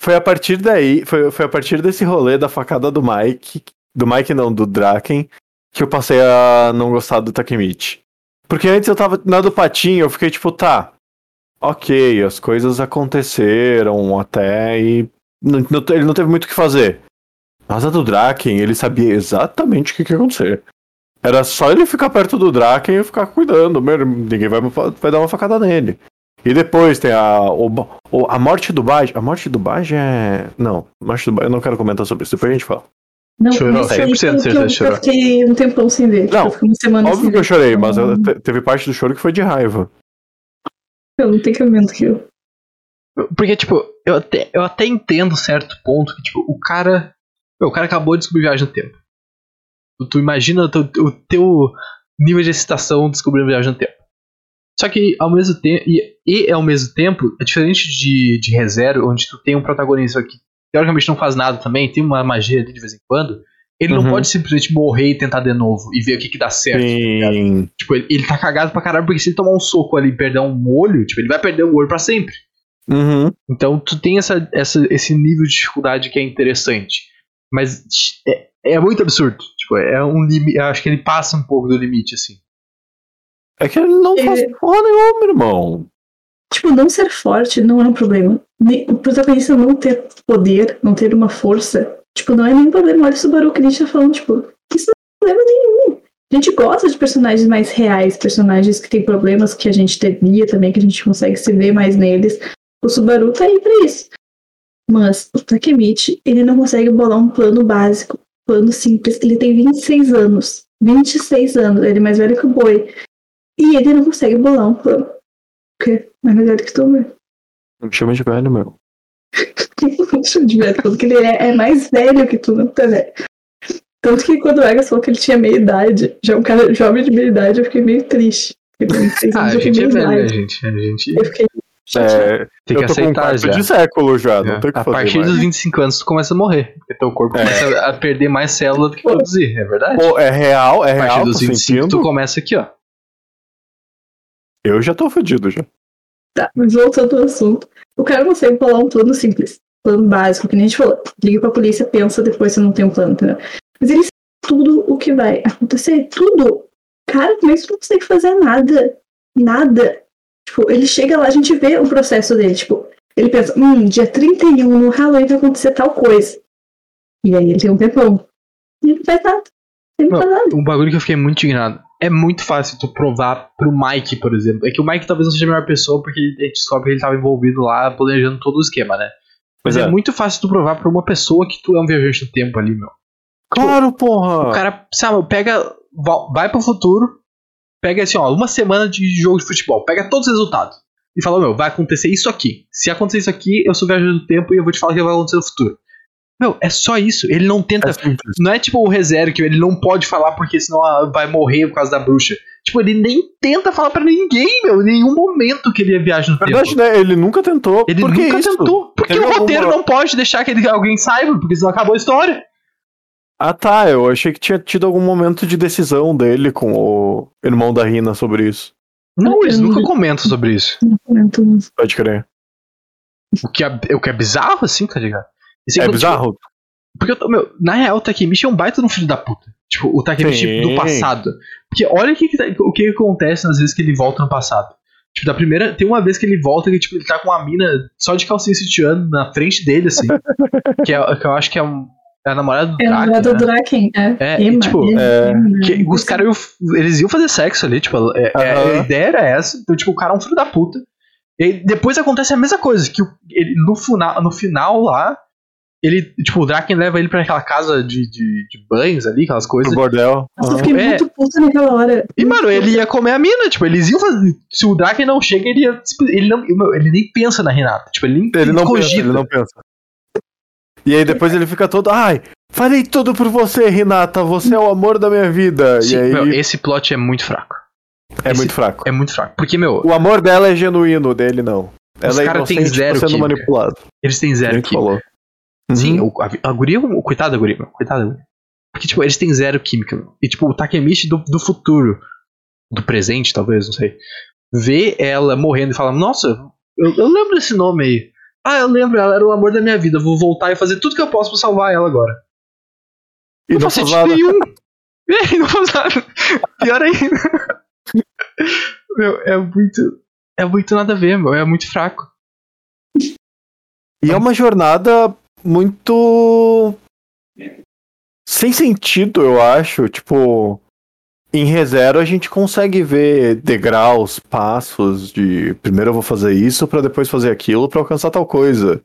Foi a partir daí, foi, foi a partir desse rolê da facada do Mike, do Mike não, do Draken, que eu passei a não gostar do Takemichi. Porque antes eu tava na do patinho, eu fiquei tipo, tá, ok, as coisas aconteceram até e não- não- ele não teve muito o que fazer. Mas a do Draken, ele sabia exatamente o que, que ia acontecer. Era só ele ficar perto do Draken e ficar cuidando, meu, ninguém vai, vai dar uma facada nele. E depois tem a, o, a morte do Baji. A morte do Baji é. Não, a morte do Baji, eu não quero comentar sobre isso, depois a gente fala. Não, Chorou, isso aí 100% foi o que certeza eu, chorou. eu fiquei um tempão sem ver. Tipo, Não, eu fiquei uma semana Óbvio sem que eu ver. chorei, mas Então, eu- te- teve parte do choro que foi de raiva. Eu não tem cabimento que eu. Porque, tipo, eu até, eu até entendo certo ponto que, tipo, o cara. meu, o cara acabou de descobrir viagem no tempo. Tu, tu imagina o teu, o teu nível de excitação descobrindo viagem no tempo. Só que ao mesmo tempo. E, e ao mesmo tempo, é diferente de, de ReZero, onde tu tem um protagonista que teoricamente não faz nada também, tem uma magia ali de vez em quando. Ele não Uhum. pode simplesmente morrer e tentar de novo e ver o que, que dá certo. Sim. Tipo, ele, ele tá cagado pra caralho, porque se ele tomar um soco ali e perder um olho, tipo, ele vai perder o olho pra sempre. Uhum. Então tu tem essa, essa, esse nível de dificuldade que é interessante. Mas é, é muito absurdo. Tipo, é um limite. Acho que ele passa um pouco do limite, assim. É que ele não É. faz porra nenhuma, irmão. Tipo, não ser forte não é um problema. O protagonista não ter poder, não ter uma força, tipo, não é nenhum problema. Olha o Subaru tá falando, tipo, isso não é problema nenhum. A gente gosta de personagens mais reais, personagens que têm problemas que a gente teria também, que a gente consegue se ver mais neles. O Subaru tá aí pra isso. Mas o Takemichi, ele não consegue bolar um plano básico, plano simples. Ele tem 26 anos. 26 anos, ele é mais velho que o Boi. E ele não consegue bolar um plano. O quê? Mais velho que tu, velho? Não me chama de velho, meu. Não chama de velho, porque ele é, é mais velho que tu, não tá velho. Tanto que quando o Egas falou que ele tinha meia idade, já um cara jovem de meia idade, eu fiquei meio triste. Porque com 26 Ah, a eu fiquei gente é velho, né, idade. gente? A gente. Eu fiquei, É, Tem eu que tô com um aceitar quarto já. de século já, não É. tem o que A fazer partir mais. dos 25 anos tu começa a morrer. Porque teu corpo É. começa a perder mais célula do que produzir, é verdade? Pô, é real, é a partir real, dos tô 25 sentindo. tu começa aqui, ó. Eu já tô fudido já. Tá, mas voltando ao assunto. O cara consegue bolar um plano simples. Plano básico, que nem a gente falou. Liga pra polícia, pensa depois se não tem um plano, entendeu? Mas ele sabe tudo o que vai acontecer. Tudo. Cara, como é que tu não consegue fazer nada? Nada. Tipo, ele chega lá, a gente vê o processo dele. Tipo, ele pensa, hum, dia 31 no Halloween vai acontecer tal coisa. E aí ele tem um tempão. E ele não faz nada. Ele não Não. faz nada. Um bagulho que eu fiquei muito indignado. É muito fácil tu provar pro Mike, por exemplo. É que o Mike talvez não seja a melhor pessoa, porque a gente descobre que ele tava envolvido lá, planejando todo o esquema, né? Mas é. é. muito fácil tu provar pra uma pessoa que tu é um viajante do tempo ali, meu. Claro, porra! O cara, sabe, pega. va- Vai pro futuro, pega assim, ó, uma semana de jogo de futebol, pega todos os resultados. E fala, meu, vai acontecer isso aqui. Se acontecer isso aqui, eu sou viajante do tempo e eu vou te falar o que vai acontecer no futuro. Meu, é só isso. Ele não tenta É não é tipo o ReZero que ele não pode falar porque senão ah, vai morrer por causa da bruxa. Tipo, ele nem tenta falar pra ninguém, meu. Em nenhum momento que ele viaja no Verdade, tempo. né? Ele nunca tentou. Ele Por que nunca isso? tentou. Porque Teve o roteiro alguma- não pode deixar que ele- alguém saiba, porque senão acabou a história. Ah, tá. Eu achei que tinha tido algum momento de decisão dele com o irmão da Rina sobre isso. Não, eles nunca comentam sobre isso. Não comento isso. Pode crer. O que é, o que é bizarro, assim, tá ligado? E É contar- bizarro? Porque, eu tô- meu, na real, o Takemichi é um baita de um filho da puta. Tipo, o Takemichi Sim. do passado. Porque olha o que, que tá- o que acontece nas vezes que ele volta no passado. Tipo, da primeira. Tem uma vez que ele volta que, tipo, ele tá com uma mina só de calcinha sutiã na frente dele, assim. que, é, que eu acho que é, um, é a namorada do É a Draken, namorada né? do Draken. É, É, Emma, tipo, Emma, é, Emma, Que né? os caras iam- eles iam fazer sexo ali, tipo, é- é- a Aham. ideia era essa. Então, tipo, o cara é um filho da puta. E depois acontece a mesma coisa, que ele, no, final, no final lá, ele, tipo, o Draken leva ele pra aquela casa de, de, de banhos ali, aquelas coisas. Pro bordel. Nossa, eu fiquei É. muito puta naquela hora. E, mano, ele ia comer a mina, tipo, eles iam fazer. Se o Draken não chega, ele ia. Ele, não, ele nem pensa na Renata. Tipo, ele nem Ele não pensa, cogita. ele não pensa. E aí depois ele fica todo, ai, falei tudo por você, Renata, você é o amor da minha vida. Sim, e aí meu, esse plot é muito fraco. é esse- muito fraco. É muito fraco. Porque, meu, O amor dela é genuíno, dele não. Ela é cara têm zero tá sendo química. manipulado. eles têm zero química. falou. Sim, Uhum. o, a, a guria, o, coitado da guria, meu. Coitado da guria. Porque, tipo, eles têm zero química. meu. E, tipo, o Takemichi do, do futuro, do presente, talvez, não sei, vê ela morrendo e fala: Nossa, eu, eu lembro desse nome aí. Ah, eu lembro, ela era o amor da minha vida. Vou voltar e fazer tudo que eu posso pra salvar ela agora. E não faz faz sentido nada. nenhum. E não faz nada. Pior ainda. Meu, é muito. É muito nada a ver, meu. É muito fraco. E é uma jornada muito. sem sentido, eu acho. Tipo, em ReZero a gente consegue ver degraus, passos de primeiro eu vou fazer isso pra depois fazer aquilo pra alcançar tal coisa.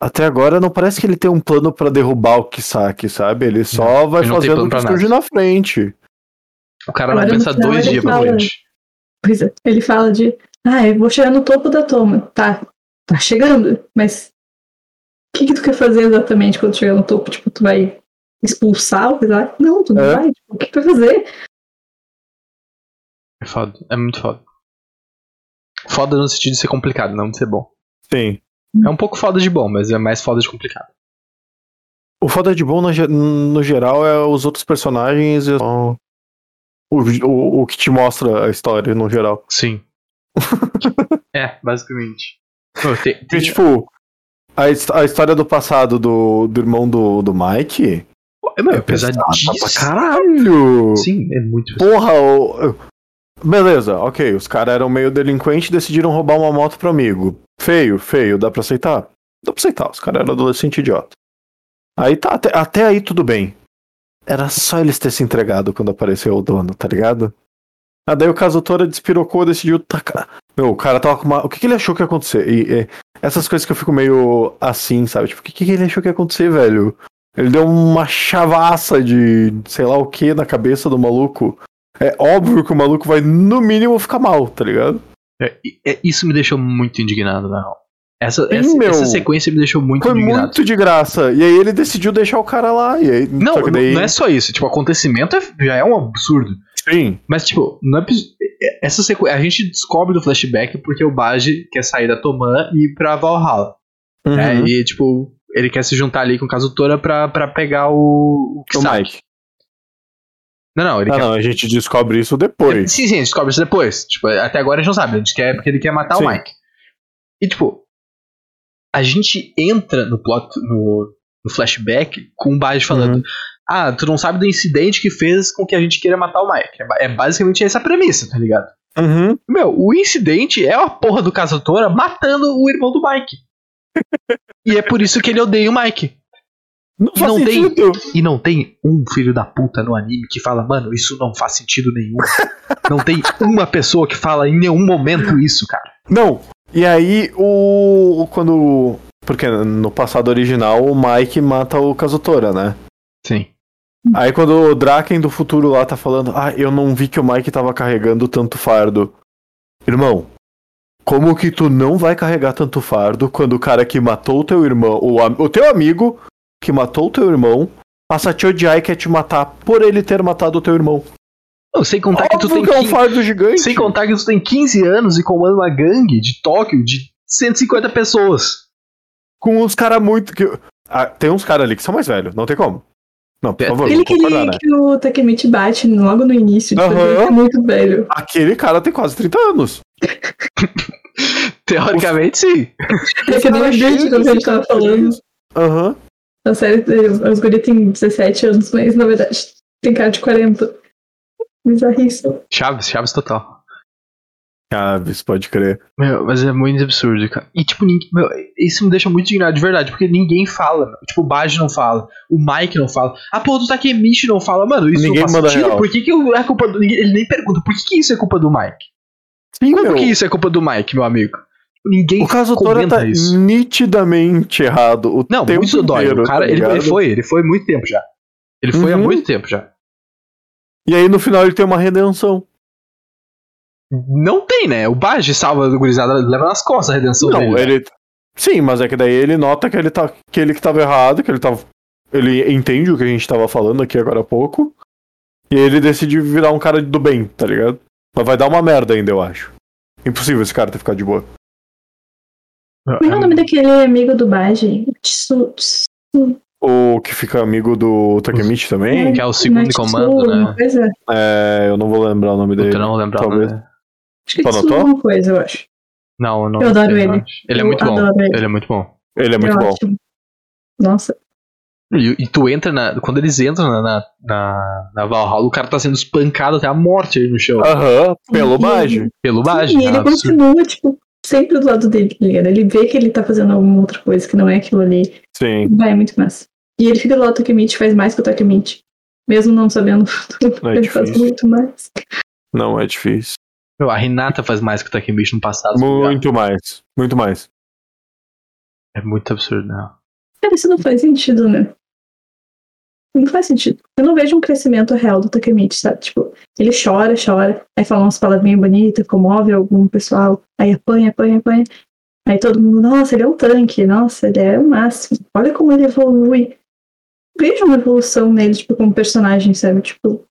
Até agora não parece que ele tem um plano pra derrubar o Kisaki, sabe? Ele só vai ele não fazendo o que surge na frente. O cara Agora, no pensar final, dois dias pra frente. Pois é, ele fala de, ah, eu vou chegar no topo da toma. Tá, tá chegando, mas o que, que tu quer fazer exatamente quando chegar no topo? Tipo, tu vai expulsar o pessoal? Não, tu não É. vai. Tipo, o que tu vai fazer? É foda. É muito foda. Foda no sentido de ser complicado, não de ser bom. Sim. É um pouco foda de bom, mas é mais foda de complicado. O foda de bom no, no geral é os outros personagens e o, o, o que te mostra a história no geral. Sim. é, basicamente. Pô, tem- E, tem- tipo, a, a história do passado do, do irmão do, do Mike é, meu, é pesada pesadíssimo. pra caralho. Sim, é muito pesado. Porra, o- beleza, ok. Os caras eram meio delinquentes e decidiram roubar uma moto pro amigo. Feio, feio, dá pra aceitar? Dá pra aceitar, os caras eram adolescente idiota. Aí tá, até, até aí tudo bem. Era só eles ter se entregado quando apareceu o dono, tá ligado? Ah, daí o Kazutora despirocou, decidiu tacar. Meu, o cara tava com uma. O que, que ele achou que ia acontecer? E, e, essas coisas que eu fico meio assim, sabe? Tipo, o que, que ele achou que ia acontecer, velho? Ele deu uma chavaça de sei lá o que na cabeça do maluco. É óbvio que o maluco vai, no mínimo, ficar mal, tá ligado? É, é- isso me deixou muito indignado, na real. Essa, Sim, essa, meu. essa sequência me deixou muito Foi indignado. muito de graça. E aí ele decidiu deixar o cara lá. E aí, Não, daí... não é só isso. Tipo, o acontecimento é- já é um absurdo. Sim. Mas, tipo, no epi- essa sequ... a gente descobre do flashback porque o Baji quer sair da Toman e ir pra Valhalla. Uhum. né? E, tipo, ele quer se juntar ali com o Kazutora pra, pra pegar o, o o. Mike. Não, não, ele Ah, quer. não, a gente descobre isso depois. Sim, sim, a gente descobre isso depois. Tipo, até agora a gente não sabe. A gente quer porque ele quer matar Sim. o Mike. E, tipo, a gente entra no plot, no, no flashback com o Baji falando: Uhum. Ah, tu não sabe do incidente que fez com que a gente queira matar o Mike. É É basicamente essa a premissa, tá ligado? Uhum. Meu, o incidente é a porra do Kazutora matando o irmão do Mike. e é por isso que ele odeia o Mike. Não faz Não tem- sentido. E não tem um filho da puta no anime que fala, mano, isso não faz sentido nenhum. não tem uma pessoa que fala em nenhum momento isso, cara. Não. E aí, o. Quando. Porque no passado original, o Mike mata o Kazutora, né? Sim. Aí quando o Draken do futuro lá tá falando, ah, eu não vi que o Mike tava carregando tanto fardo. Irmão, como que tu não vai carregar tanto fardo quando o cara que matou o teu irmão, o, o teu amigo que matou o teu irmão, passa a te odiar e quer te matar por ele ter matado o teu irmão? Não, sem contar que tu Óbvio tem que é um 15 fardo gigante. Sem contar que tu tem 15 anos e comanda uma gangue de Tóquio de 150 pessoas. Com uns caras muito. Que... Ah, tem uns caras ali que são mais velhos, não tem como. Não, por favor, Aquele que, né? que o Takemichi bate logo no início, tipo, ele é muito velho. Aquele cara tem quase 30 anos. Teoricamente, sim. É que nem a gente quando a gente tava falando. Aham. Na série, os guri tem 17 anos, mas na verdade tem cara de 40. Bizarríssimo. Chaves, Chaves total. Chaves, pode crer. Meu, mas é muito absurdo, cara. E, tipo, ninguém, meu, isso me deixa muito indignado, de verdade, porque ninguém fala. meu. Tipo, o Baji não fala, o Mike não fala, a porra do Takemichi não fala. Mano, isso Ninguém não faz manda sentido. real. Por que, que é culpa do. Ele nem pergunta, por que, que isso é culpa do Mike? Sim, Como meu. que isso é culpa do Mike, meu amigo? Ninguém O caso Tora tá isso. nitidamente errado. O Não, tempo muito dói. inteiro, O cara, tá ele, ele foi, ele foi há muito tempo já. Ele foi há Uhum. muito tempo já. E aí no final ele tem uma redenção. Não tem, né? O Baji salva a gurizada, leva nas costas a redenção Não, dele. ele. Sim, mas é que daí ele nota que ele tá. que ele que tava errado, que ele tava. Ele entende o que a gente tava falando aqui agora há pouco. E ele decide virar um cara do bem, tá ligado? Mas vai dar uma merda ainda, eu acho. Impossível esse cara ter ficado de boa. Como é o nome daquele amigo do Baji? O que fica amigo do Takemichi também. Que é o segundo em comando, né? Coisa? É, eu não vou lembrar o nome dele. Eu não vou lembrar. talvez. Né? Acho que anotou? alguma coisa, eu acho. Não, não. Eu adoro sei, ele. Ele é Eu muito bom. adoro ele. Ele é muito bom. Ele é muito É bom. Nossa. E, e tu entra na. Quando eles entram na, na, na, na Valhalla, o cara tá sendo espancado até a morte aí no chão. Aham, pelo Baji. Pelo. Sim, e é ele continua, tipo, sempre do lado dele, tá ligado? Ele vê que ele tá fazendo alguma outra coisa que não é aquilo ali. Sim, Vai, é muito massa. E ele fica do lado do Takemichi, faz mais que o Takemichi. Mesmo não sabendo tudo. É ele faz difícil. muito mais. não é difícil. Meu, a Renata faz mais que o Takemichi no passado. tá? Muito mais. Muito mais. É muito absurdo, né? Cara, isso não faz sentido, né? Não faz sentido. Eu não vejo um crescimento real do Takemichi, sabe? Tipo, ele chora, chora, aí fala umas palavrinhas bonitas, comove algum pessoal, aí apanha, apanha, apanha. Aí todo mundo, nossa, ele é um tanque, nossa, ele é o máximo. Olha como ele evolui. Vejo uma evolução nele, tipo, como personagem, sabe? Tipo,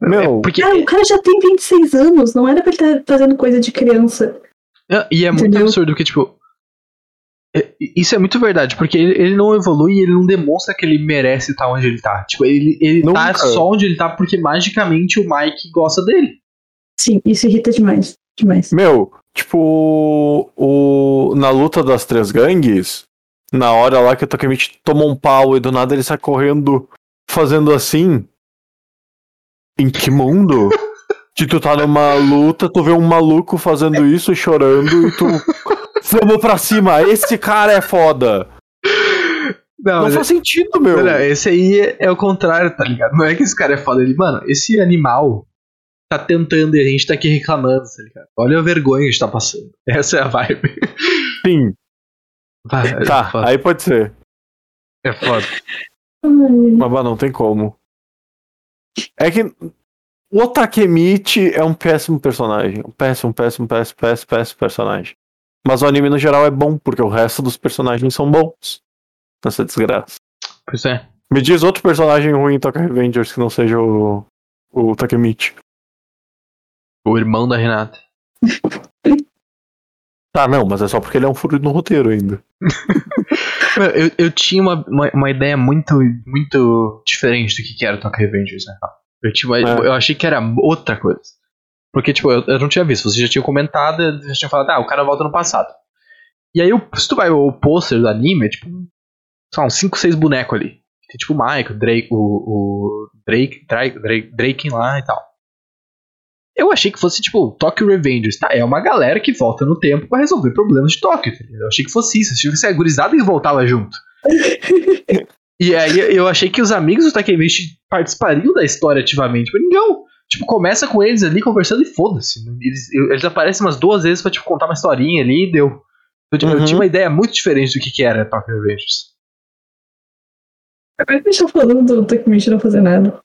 Meu, Porque. cara, o cara já tem 26 anos, não era pra ele estar fazendo coisa de criança. É, E é muito Entendeu? absurdo que, tipo. é- Isso é muito verdade, porque ele, ele não evolui e ele não demonstra que ele merece estar onde ele tá. Tipo, ele, ele tá Nunca. só onde ele tá porque magicamente o Mike gosta dele. Sim, isso irrita demais. Demais. Meu, tipo, o, na luta das três gangues, na hora lá que o Takemichi toma um pau e do nada ele sai correndo fazendo assim. Em que mundo? que tu tá numa luta, tu vê um maluco fazendo isso, chorando, e tu. Vamos pra cima, esse cara é foda. Não, Não faz sentido, meu. Não, esse aí é, é o contrário, tá ligado? Não é que esse cara é foda. Ele, mano, esse animal tá tentando e a gente tá aqui reclamando, tá ligado? Olha a vergonha que a gente tá passando. Essa é a vibe. Sim, Vai, é tá, foda. aí pode ser. É foda. Mas bah, não tem como. É que o Takemichi é um péssimo personagem. Um péssimo, péssimo, péssimo, péssimo, péssimo personagem. Mas o anime no geral é bom, porque o resto dos personagens são bons. Nessa desgraça. Pois é. Me diz outro personagem ruim em Tokyo Revengers que não seja o, o Takemichi. O irmão da Renata. Tá, não, mas é só porque ele é um furo no roteiro ainda. Eu, eu tinha uma, uma, uma ideia muito, muito diferente do que era o Tokyo Revengers, né? Eu, tinha É. eu achei que era outra coisa. Porque, tipo, eu, eu não tinha visto. Você já tinha comentado, já tinha falado, ah, o cara volta no passado. E aí, o- se tu vai o pôster do anime, é tipo, sei lá, uns 5, 6 bonecos ali. Tem tipo o Michael, Drake, o, o Drake, Drake, Drake, Drake lá e tal. Eu achei que fosse, tipo, Tokyo Revengers, tá? É uma galera que volta no tempo pra resolver problemas de Tóquio, ligado? Eu achei que fosse isso. Eu achei que fosse a gurizada que voltava junto. e aí eu achei que os amigos do Takemichi participariam da história ativamente. Mas não. Tipo, começa com eles ali conversando e foda-se. Eles, eles aparecem umas duas vezes pra, tipo, contar uma historinha ali e deu. Eu, tipo, eu Uhum. tinha uma ideia muito diferente do que, que era Tokyo Revengers. Agora que a gente tá falando do Takemichi não fazer nada.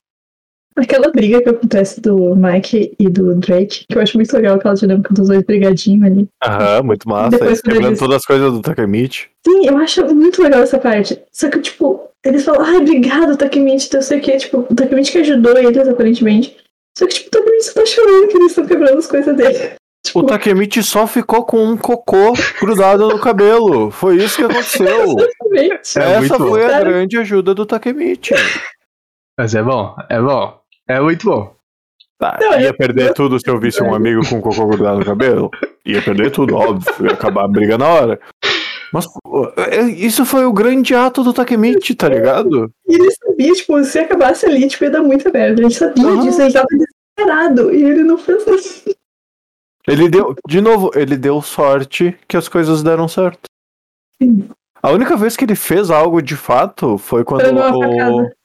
Aquela briga que acontece do Mike e do Drake, que eu acho muito legal aquela dinâmica dos dois brigadinhos ali. Aham, muito massa. Depois quebrando eles- todas as coisas do Takemichi. Sim, eu acho muito legal essa parte. Só que, tipo, eles falam, ai, obrigado, Takemichi, não sei o que. Tipo, o Takemichi que ajudou eles, aparentemente. Só que, tipo, o Takemichi tá chorando que eles estão quebrando as coisas dele. Tipo, O Takemichi só ficou com um cocô grudado no cabelo. Foi isso que aconteceu. exatamente. É Essa bom. foi a Cara. grande ajuda do Takemichi. Mas é bom, é bom. É muito bom. Tá, Não, ia eu- perder tudo se eu visse um amigo com cocô grudado no cabelo? Ia perder tudo, óbvio. Ia acabar a briga na hora. Mas pô, é- isso foi o grande ato do Takemichi, tá ligado? E ele sabia, tipo, se acabasse ali, tipo, ia dar muita merda. Ele sabia Aham. disso, ele tava desesperado. E ele não fez nada. Ele deu, de novo, ele deu sorte que as coisas deram certo. Sim. A única vez que ele fez algo de fato foi quando o, facada.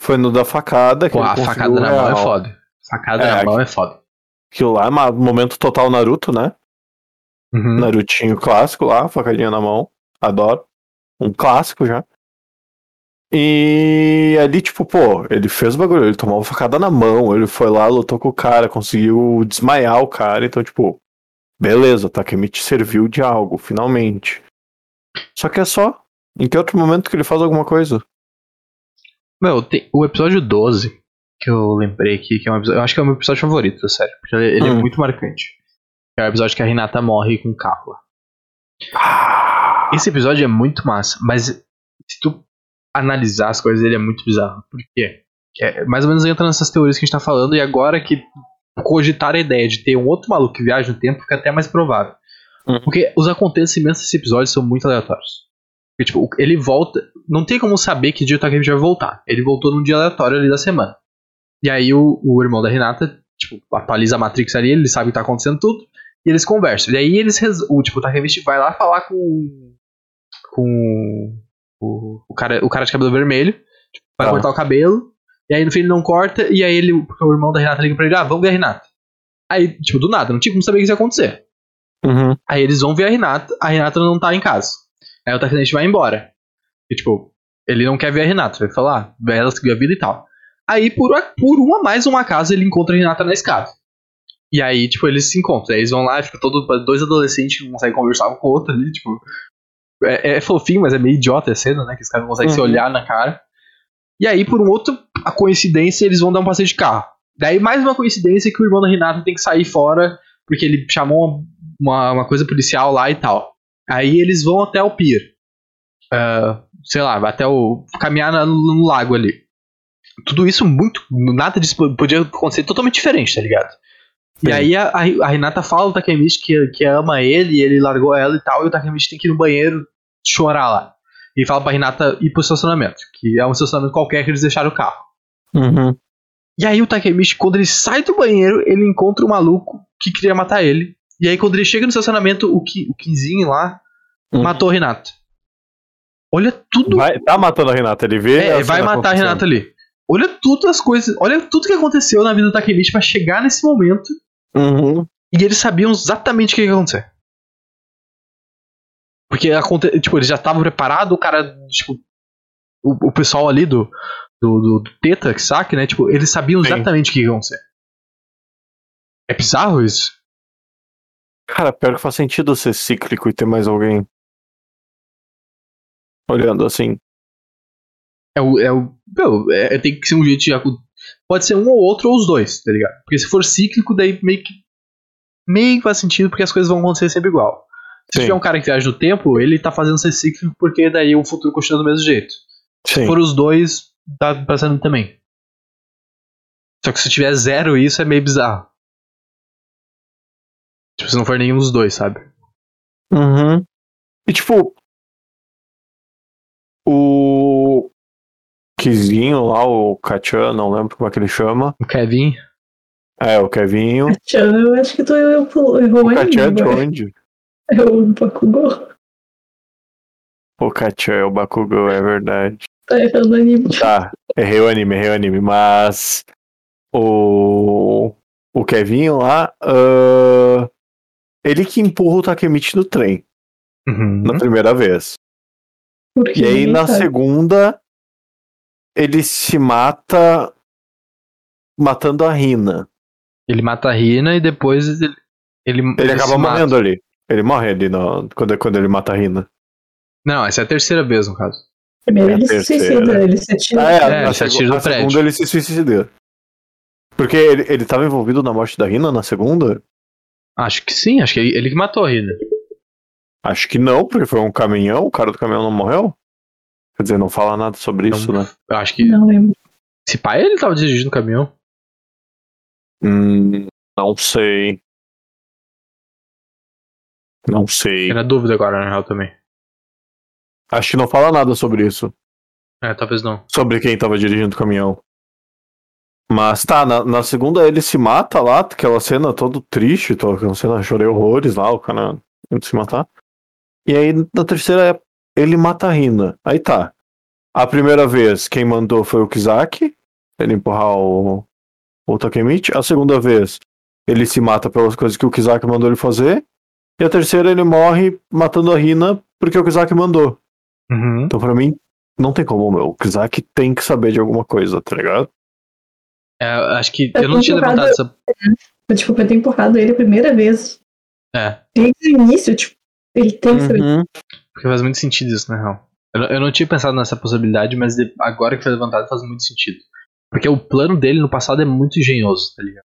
Foi no da facada que Pô, a facada na mão é real. foda. Facada É, na mão é foda. Aquilo lá é momento total Naruto, né? Uhum. Narutinho clássico lá, facadinha na mão. Adoro. Um clássico já. E ali, tipo, pô, ele fez o bagulho, ele tomou uma facada na mão, ele foi lá, lutou com o cara, conseguiu desmaiar o cara, então, tipo, beleza, Takemichi serviu de algo, finalmente. Só que é só. Em que outro momento que ele faz alguma coisa? Meu, tem o episódio 12, que eu lembrei aqui, que é um episódio. Eu acho que é o meu episódio favorito da série, porque ele, ele é Hum. muito marcante. É o episódio que a Renata morre com carro lá. Esse episódio é muito massa, mas se tu analisar as coisas, ele é muito bizarro. Por quê? É, mais ou menos entra nessas teorias que a gente tá falando, e agora que cogitar a ideia de ter um outro maluco que viaja no tempo fica até mais provável. Uhum. Porque os acontecimentos desse episódio são muito aleatórios. Porque, tipo, ele volta. Não tem como saber que dia o Takemichi vai voltar. Ele voltou num dia aleatório ali da semana. E aí o, o irmão da Renata, tipo, atualiza a Matrix ali, ele sabe o que tá acontecendo tudo. E eles conversam. E aí eles. O, tipo, o Takemichi vai lá falar com. Com. O, o, cara, o cara de cabelo vermelho. Tipo, vai Tá. cortar o cabelo. E aí no fim ele não corta. E aí ele. Porque o irmão da Renata liga pra ele: Ah, vamos ver a Renata. Aí, tipo, do nada, não tinha como saber o que ia acontecer. Uhum. Aí eles vão ver a Renata, a Renata não tá em casa. Aí o Takemichi vai embora. E tipo, ele não quer ver a Renata, vai falar, ah, ela seguiu a vida e tal. Aí por, por uma mais uma casa ele encontra a Renata na escada. E aí, tipo, eles se encontram. Aí eles vão lá e fica todo. Dois adolescentes que não conseguem conversar um com o outro ali, tipo. É, é fofinho, mas é meio idiota a cena, né? Que os caras não conseguem se Uhum. olhar na cara. E aí, por um outro a coincidência, eles vão dar um passeio de carro. Daí, mais uma coincidência que o irmão da Renata tem que sair fora, porque ele chamou uma, uma coisa policial lá e tal. Aí eles vão até o pier. Ah, sei lá, até o. caminhar na- no, lago ali. Tudo isso muito. Nada disso podia acontecer totalmente diferente, tá ligado? E Sim. aí a, a, Renata fala ao Takemichi que, que ama ele, e ele largou ela e tal, e o Takemichi tem que ir no banheiro chorar lá. E fala pra Renata ir pro estacionamento, que é um estacionamento qualquer que eles deixaram o carro. Uhum. E aí o Takemichi, quando ele sai do banheiro, ele encontra o maluco que queria matar ele. E aí quando ele chega no estacionamento, o, Ki, o Kinzinho lá Uhum. matou a Renata. Olha tudo. Vai, tá matando a Renata, ele vê. é, a vai matar a acontecendo. Renata ali. Olha tudo as coisas. Olha tudo que aconteceu na vida do Takemichi pra chegar nesse momento. Uhum. E eles sabiam exatamente o que ia acontecer. Porque tipo, eles já estavam preparados, o cara, tipo, o, o pessoal ali do, do, do, do Teta, que saque, né? Tipo, eles sabiam Sim. exatamente o que ia acontecer. É bizarro isso. Cara, pior que faz sentido ser cíclico e ter mais alguém. Olhando assim. É o. É o meu, é, é- tem que ser um jeito de. Pode ser um ou outro ou os dois, tá ligado? Porque se for cíclico, daí meio que meio que faz sentido porque as coisas vão acontecer sempre igual. Se Sim. tiver um cara que viaja no tempo, ele tá fazendo ser cíclico porque daí o futuro continua do mesmo jeito. Se Sim. for os dois, tá passando também. Só que se tiver zero isso, é meio bizarro. Tipo, se não for nenhum dos dois, sabe? Uhum. E tipo. O. Kizinho lá, o Kachan, não lembro como é que ele chama. O Kevin. É, o Kevinho. Tchau, eu acho que tu eu, eu, errou O aí. Kachan é de onde? É o Bakugou. O Kachan é o Bakugou, é verdade. Tá errando o anime. Tá, errei o anime, errei o anime, mas. O. O Kevinho lá. ah, ele que empurra o Takemichi no trem, Uhum. na primeira vez. Porque E aí na segunda. Ele se mata. Matando a Rina. Ele mata a Rina e depois ele. Ele, Ele acaba mata. morrendo ali. Ele morre ali no, quando, quando ele mata a Rina. Não, essa é a terceira vez, no caso. Primeiro É ele se suicida, ele se atira. Ah, é, É, na, se atira na segunda ele se suicida. Porque ele, ele tava envolvido na morte da Rina na segunda? Acho que sim, acho que ele, ele que matou a Rina. Acho que não, porque foi um caminhão, o cara do caminhão não morreu. Quer dizer, não fala nada sobre Não. isso, né? Eu acho que. Não lembro. Se pai ele tava dirigindo o caminhão. Hum, não sei. Não sei. Na dúvida agora, na real, também. Acho que não fala nada sobre isso. É, talvez não. Sobre quem tava dirigindo o caminhão. Mas tá, na, na segunda ele se mata lá, aquela cena todo triste, aquela cena chorei horrores lá, o cara indo se matar. E aí na terceira ele mata a Rina. Aí tá. A primeira vez quem mandou foi o Kizaki, ele empurrar o, o Takemichi. A segunda vez ele se mata pelas coisas que o Kizaki mandou ele fazer. E a terceira ele morre matando a Rina porque o Kizaki mandou. Uhum. Então pra mim não tem como, meu. O Kizaki tem que saber de alguma coisa, tá ligado? É, acho que. Eu Eu não tinha levantado essa. Tipo, pra ter empurrado ele a primeira vez. É, Desde o início, tipo, ele tem que saber. Uhum. porque faz muito sentido isso, na real. Eu, não- eu não tinha pensado nessa possibilidade, mas de- agora que foi levantado faz muito sentido. Porque o plano dele no passado é muito engenhoso, tá ligado?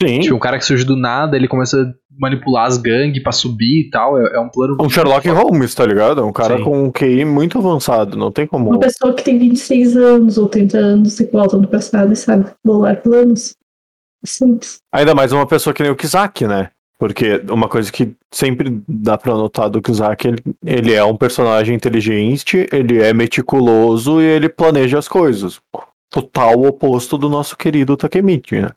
Sim. Tipo, um cara que surge do nada, ele começa a manipular as gangues pra subir e tal. É, é um plano. Um Sherlock Holmes, tá ligado? É um cara Sim. com um QI muito avançado, não tem como. Uma pessoa que tem 26 anos ou 30 anos e volta no passado e sabe bolar planos. Simples. Ainda mais uma pessoa que nem o Kizaki, né? Porque uma coisa que sempre dá pra notar do Kizaki, ele, ele é um personagem inteligente, ele é meticuloso e ele planeja as coisas. Total oposto do nosso querido Takemichi, né?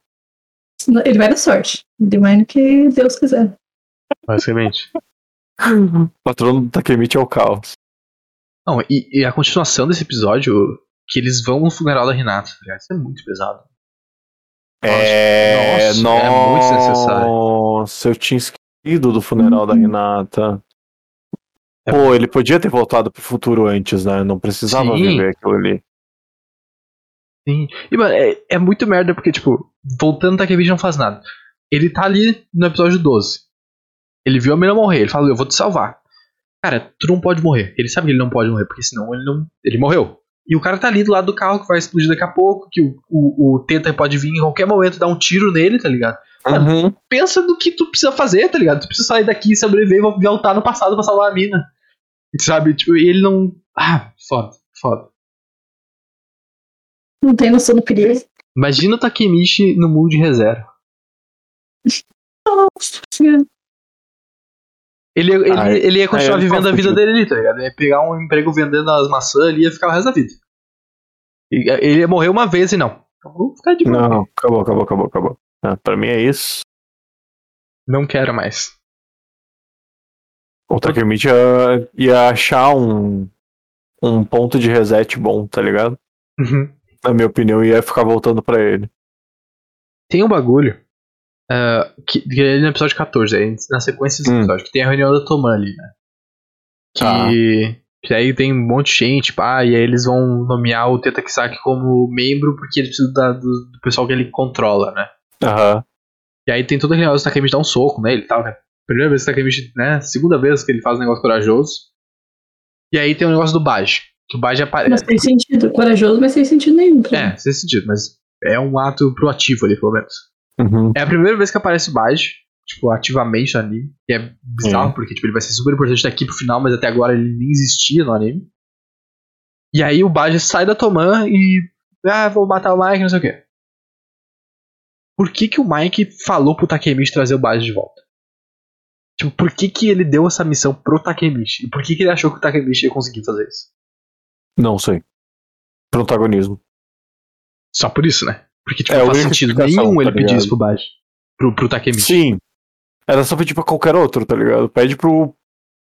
Ele vai na sorte. Ele vai no que Deus quiser. Basicamente. O patrono do Takemichi é o caos. Não, e, e a continuação desse episódio, que eles vão no funeral da Renata, tá? Isso é muito pesado. É, Nossa, nossa, é muito desnecessário. Nossa, eu tinha esquecido do funeral da Uhum. Renata. É. Pô, ele podia ter voltado pro futuro antes, né? Não precisava Sim. viver aquilo ali. Sim. E, mano, é, é muito merda porque, tipo, voltando Takemichi não faz nada. Ele tá ali no episódio 12. Ele viu a menina morrer, ele fala, eu vou te salvar. Cara, tu não pode morrer. Ele sabe que ele não pode morrer, porque senão ele não. Ele morreu. E o cara tá ali do lado do carro que vai explodir daqui a pouco, que o, o, o Teta pode vir em qualquer momento dar um tiro nele, tá ligado? Uhum. Pensa no que tu precisa fazer, tá ligado? Tu precisa sair daqui, sobreviver e voltar no passado pra salvar a mina. Sabe? Tipo, e ele não. Ah, foda, foda. Não tem noção do perigo. Imagina o Takemichi no mundo de reserva. Nossa senhora. Ele, ele, Ah, ele ia continuar aí ele vivendo a vida dele ali, tá ligado? Ele ia pegar um emprego vendendo as maçãs ali e ia ficar o resto da vida. E- Ele ia morrer uma vez e não. Vou ficar de boa. Não, acabou, acabou, acabou, acabou. Ah, pra mim é isso. Não quero mais. O Takemichi ia, ia achar um, um ponto de reset bom, tá ligado? Uhum. Na minha opinião, ia ficar voltando pra ele. Tem um bagulho. ah, que, que é no episódio 14, aí, na sequência desse Hum. episódio, que tem a reunião da Toman ali, né? Que, Tá. que aí tem um monte de gente, pá, e aí eles vão nomear o Teta Kisaki como membro porque ele precisa da- do, do pessoal que ele controla, né? Aham. E aí tem todo aquele negócio do Takemichi dar um soco nele e tal, né? Primeira vez que o Takemichi, né? Segunda vez que ele faz um negócio corajoso. E aí tem o negócio do Baji. Que o Baji Mas aparece. tem sentido. Corajoso, mas sem sentido nenhum. pra mim. É, sem sentido, mas é um ato proativo ali, pelo menos. Uhum. É a primeira vez que aparece o Baji. tipo, ativamente no anime. Que é bizarro, Hum. porque tipo, ele vai ser super importante daqui pro final, mas até agora ele nem existia no anime. E aí o Baji sai da Toman e. Ah, vou matar o Mike, não sei o quê. Por que, que o Mike falou pro Takemichi trazer o Baji de volta? Tipo, por que, que ele deu essa missão pro Takemichi? E por que, que ele achou que o Takemichi ia conseguir fazer isso? Não sei. Protagonismo. Só por isso, né? Porque tipo, É, não faz sentido nenhum tá ele pedir isso pro Baji. Pro, pro Takemichi. Sim. Era só pedir pra qualquer outro, tá ligado? Pede pro,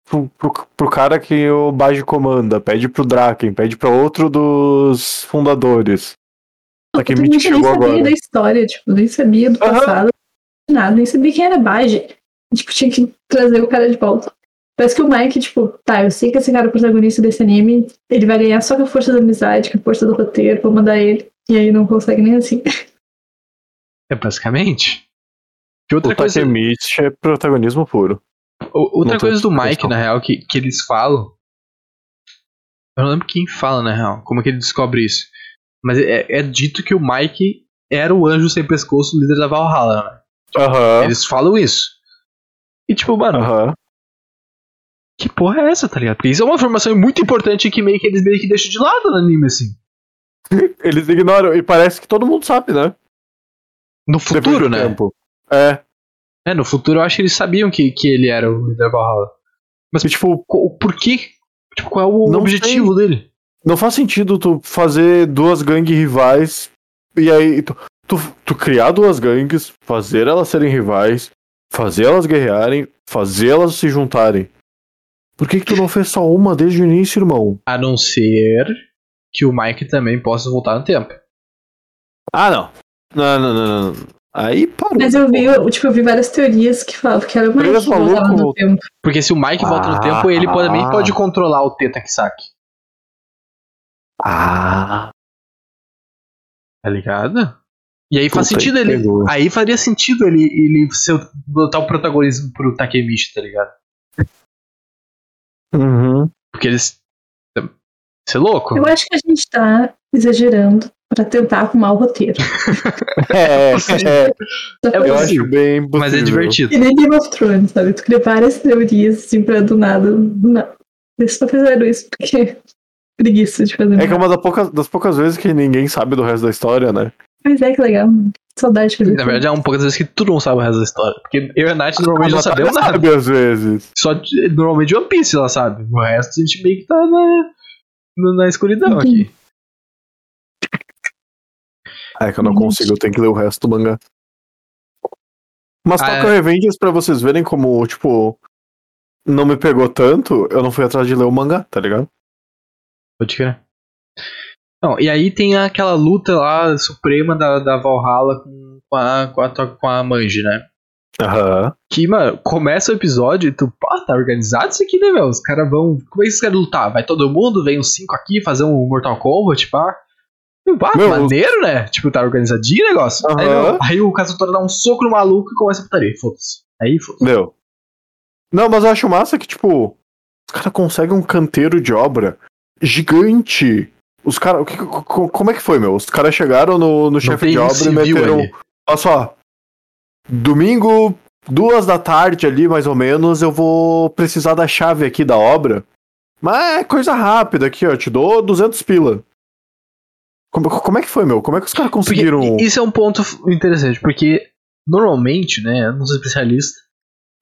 pro, pro, pro cara que o Baji comanda, pede pro Draken, pede pra outro dos fundadores. Eu Takemichi nem chegou sabia agora. da história, tipo, nem sabia do Aham. passado, nada, nem sabia quem era Baji. Tipo, tinha que trazer o cara de volta. Parece que o Mike, tipo, tá, eu sei que esse cara é o protagonista desse anime, ele vai ganhar só com a força da amizade, com a força do roteiro, vou mandar ele. E aí não consegue nem assim. É basicamente. Que outra O coisa, Takemichi é protagonismo puro. o- outra não coisa do. Mike, na real, que, que eles falam. Eu não lembro quem fala, na real, como é que ele descobre isso. Mas é, é dito que o Mike era o anjo sem pescoço, líder da Valhalla, né? Aham. Eles falam isso. E tipo, mano, Aham. Que porra é essa, tá ligado? Porque isso é uma informação muito importante que meio que eles meio que deixam de lado no anime, assim. Eles ignoram, e parece que todo mundo sabe, né? No futuro, né? tempo. É. É, no futuro eu acho que eles sabiam que, que ele era o líder da Valhalla. Mas, E, tipo, por quê? Tipo, qual é o Não objetivo dele? não faz sentido tu fazer duas gangues rivais e aí tu, tu, tu criar duas gangues, fazer elas serem rivais, fazer elas guerrearem, fazer elas se juntarem. Por que, que tu não fez só uma desde o início, irmão? A não ser que o Mike também possa voltar no tempo. Ah, não. Não, não, não, não. não. Aí parou. Mas eu vi, eu, tipo, eu vi várias teorias que falavam que era o Mike que voltava no tempo. Porque se o Mike volta no Ah. tempo, ele pode- também pode controlar o Teta Kisaki. Ah. Tá ligado? E aí faz Puta, sentido ele. pegou. Aí faria sentido ele, ele ser, o- botar o protagonismo pro Takemichi, tá ligado? Uhum. Porque eles. Você é louco? Eu acho que a gente tá exagerando pra tentar arrumar o roteiro. É, é, É eu acho bem possível. Mas é divertido. Que nem Game of Thrones, sabe? Tu cria várias teorias, assim, pra do nada. Do nada. Eles só fizeram isso porque preguiça de fazer É que é nada. uma das poucas, das poucas vezes que ninguém sabe do resto da história, né? Mas é que legal. Saudade de fazer Na verdade, é um poucas vezes que tu não sabe o resto da história. Porque eu e a Nath normalmente não A sabemos nada. sabe às vezes. Só de- normalmente One Piece ela sabe. O resto a gente meio que tá na, na, escuridão Uhum. aqui. É que eu não consigo, eu tenho que ler o resto do mangá. Mas Ah, Tokyo é. Revengers, pra vocês verem como, tipo, não me pegou tanto, eu não fui atrás de ler o mangá, tá ligado? Pode crer. Não, e aí tem aquela luta lá suprema da, da Valhalla com, com, a, com, a, com a Manji, né? Aham. Que, mano, começa o episódio e tu, pá, tá organizado isso aqui, né, meu? Os caras vão. Como é que esses caras lutar? Vai todo mundo, vem os cinco aqui fazer um Mortal Kombat, pá. E, pá, Meu, maneiro, né? Tipo, tá organizadinho o negócio. Aí, Aham. não, aí o Kazutora dá um soco no maluco e começa a putaria. Foda-se. Aí, foda-se. Meu. Não, mas eu acho massa que, tipo, os caras conseguem um canteiro de obra gigante. Os caras. Como é que foi, meu? Os caras chegaram no, no chefe de obra e meteram. ali. Olha só. Domingo, duas da tarde ali, mais ou menos, eu vou precisar da chave aqui da obra. Mas é coisa rápida aqui, ó. Te dou 200 pila. Como, como é que foi, meu? Como é que os caras Porque conseguiram. isso é um ponto interessante, porque normalmente, né, eu não sou especialista,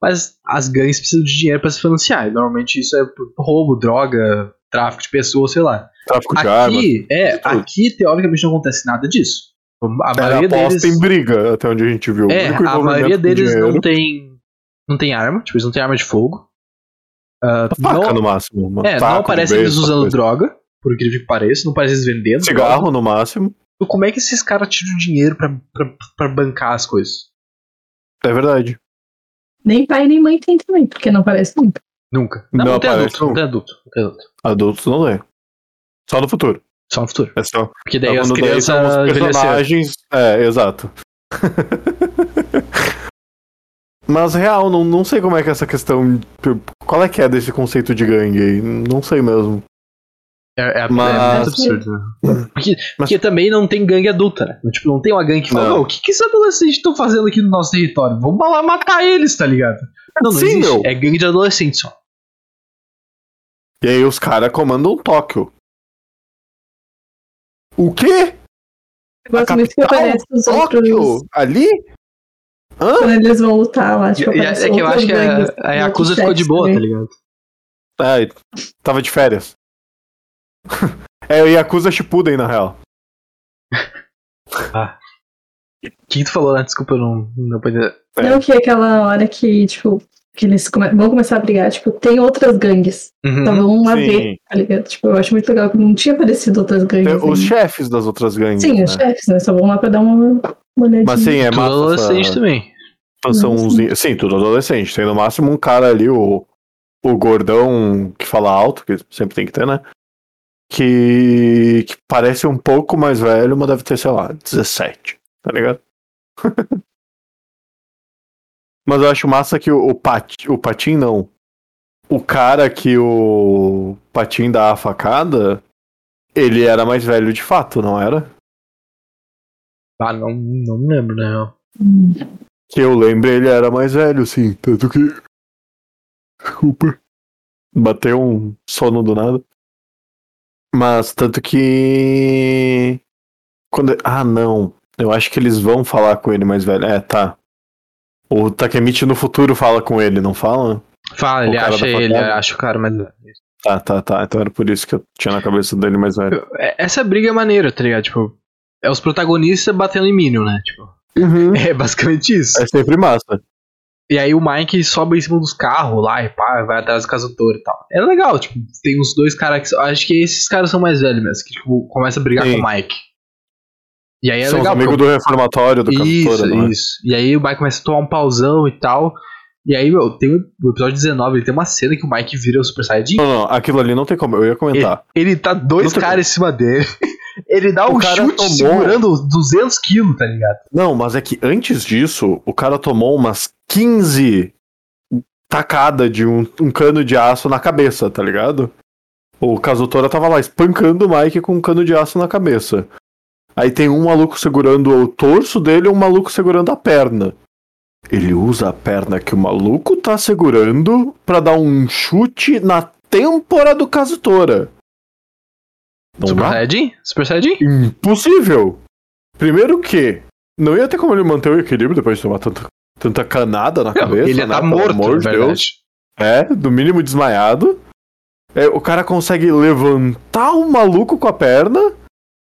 mas as gangues precisam de dinheiro pra se financiar. E normalmente isso é roubo, droga, tráfico de pessoas, sei lá. Tráfico de armas. Aqui, é, tudo. aqui teoricamente não acontece nada disso. A É, maioria aposta deles, em briga, até onde a gente viu. O é, a maioria deles dinheiro- não tem não tem arma, tipo, eles não têm arma de fogo. Ah, Faca não, no máximo. Uma é, faca, não beijo, eles usando droga, por incrível que pareça, não parece eles vendendo. droga. Cigarro no máximo. Então, Como é que esses caras tiram dinheiro pra, pra, pra bancar as coisas? É verdade. Nem pai nem mãe tem também, porque não parece nunca. Nunca. Não, Não não, tem adulto, não tem adulto, não tem adulto. Adultos não é. Só no futuro. Só no futuro. É só. Porque daí é as daí crianças envelheceram. personagens. É, exato. Mas real, não, não sei como é que é essa questão. Qual é que é desse conceito de gangue aí? Não sei mesmo. É, é, Mas- é muito absurdo, né? Porque, porque também não tem gangue adulta, né? Tipo, não tem uma gangue que fala, Não. "Ô, o que, que esses adolescentes estão fazendo aqui no nosso território? Vamos lá matar eles, tá ligado? Não, não Sim, existe. meu. É gangue de adolescentes só. E aí os caras comandam Tóquio. O quê? A capital? Tóquio? outros. Ali? Hã? Quando eles vão lutar lá, tipo, aparece é que eu acho que gangues, a, a Yakuza ficou de boa, tá também. ligado? Ai, tava de férias. é o Yakuza Shippuden, na real. O que, tu falou, né? Desculpa, eu não, não pude. É. Não que aquela hora que, tipo, que eles come- vão começar a brigar, tipo, tem outras gangues. Uhum. Só vão lá Sim. ver, tá ligado? Tipo, eu acho muito legal que não tinha aparecido outras gangues. Tem os ainda. chefes das outras gangues. Sim, né? os chefes, né? Só vão lá pra dar uma, uma olhadinha. Mas sim, é Tudo massa. adolescente essa também. expansãozinha. Sim, tudo adolescente. Tem no máximo um cara ali, o, o gordão que fala alto, que sempre tem que ter, né? Que, que parece um pouco mais velho, mas deve ter, sei lá, 17. Tá ligado? mas eu acho massa que o, o, Pat, o Patim não. O cara que o Patim dá a facada, ele era mais velho de fato, não era? Ah, não, não me lembro, né? Que eu lembro, ele era mais velho, sim. Tanto que. Desculpa. Bateu um sono do nada. Mas tanto que. Quando... Ah, não. Eu acho que eles vão falar com ele mais velho. É, tá. O Takemichi no futuro fala com ele, não fala? Fala, O ele acha ele, acha o cara mais. Tá, tá, tá. Então era por isso que eu tinha na cabeça dele mais velho. É- Essa briga é maneira, tá ligado? Tipo, é os protagonistas batendo em Minion, né? Tipo, é basicamente isso. É sempre massa. E aí o Mike sobe em cima dos carros lá e pá, vai atrás do casutor e tal. É legal, tipo, tem uns dois caras que. Acho que esses caras são mais velhos mesmo, que tipo, começa a brigar Sim. com o Mike. E aí é São legal. os amigos do reformatório do Isso, Castora, não é? isso. E aí o Mike começa a tomar um pauzão e tal. E aí, meu, tem o episódio 19, ele tem uma cena que o Mike vira o Super Saiyajin. Não, não, aquilo ali não tem como. Eu ia comentar. Ele tá dois caras em cima dele. Ele dá O um cara chute tomou- segurando 200 quilos, tá ligado? Não, mas é que antes disso, o cara tomou umas 15 tacadas de um, um cano de aço na cabeça, tá ligado? O Kazutora tava lá espancando o Mike com um cano de aço na cabeça. Aí tem um maluco segurando o torso dele e um maluco segurando a perna. Ele usa a perna que o maluco tá segurando pra dar um chute na têmpora do Kazutora. Não Super dá? Saiyajin? Super Saiyajin? Impossível! Primeiro que não ia ter como ele manter o equilíbrio depois de tomar tanta, tanta canada na cabeça. ele né? tá Pelo morto, amor na de. Deus. É, do mínimo desmaiado. É, o cara consegue levantar o maluco com a perna,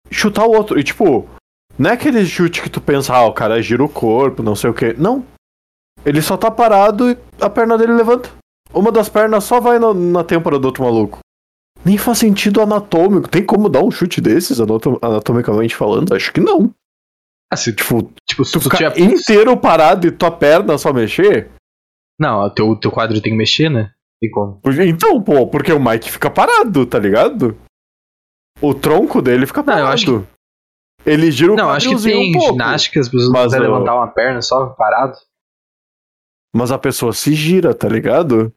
chutar o outro. E tipo, não é aquele chute que tu pensa, ah, o cara gira o corpo, não sei o que. Não. Ele só tá parado e a perna dele levanta. Uma das pernas só vai na, na têmpora do outro maluco. Nem faz sentido anatômico. Tem como dar um chute desses, anatom- anatomicamente falando? Acho que não. Assim, Tipo, tipo, se tu tu ficar tiver. inteiro parado e tua perna só mexer? Não, o teu, teu quadro tem que mexer, né? Como. Então, pô, porque o Mike fica parado, tá ligado? O tronco dele fica Não, parado. eu acho Ele gira o Não, acho que tem um pouco. ginástica que as pessoas Mas não eu- levantar uma perna só parado. Mas a pessoa se gira, tá ligado?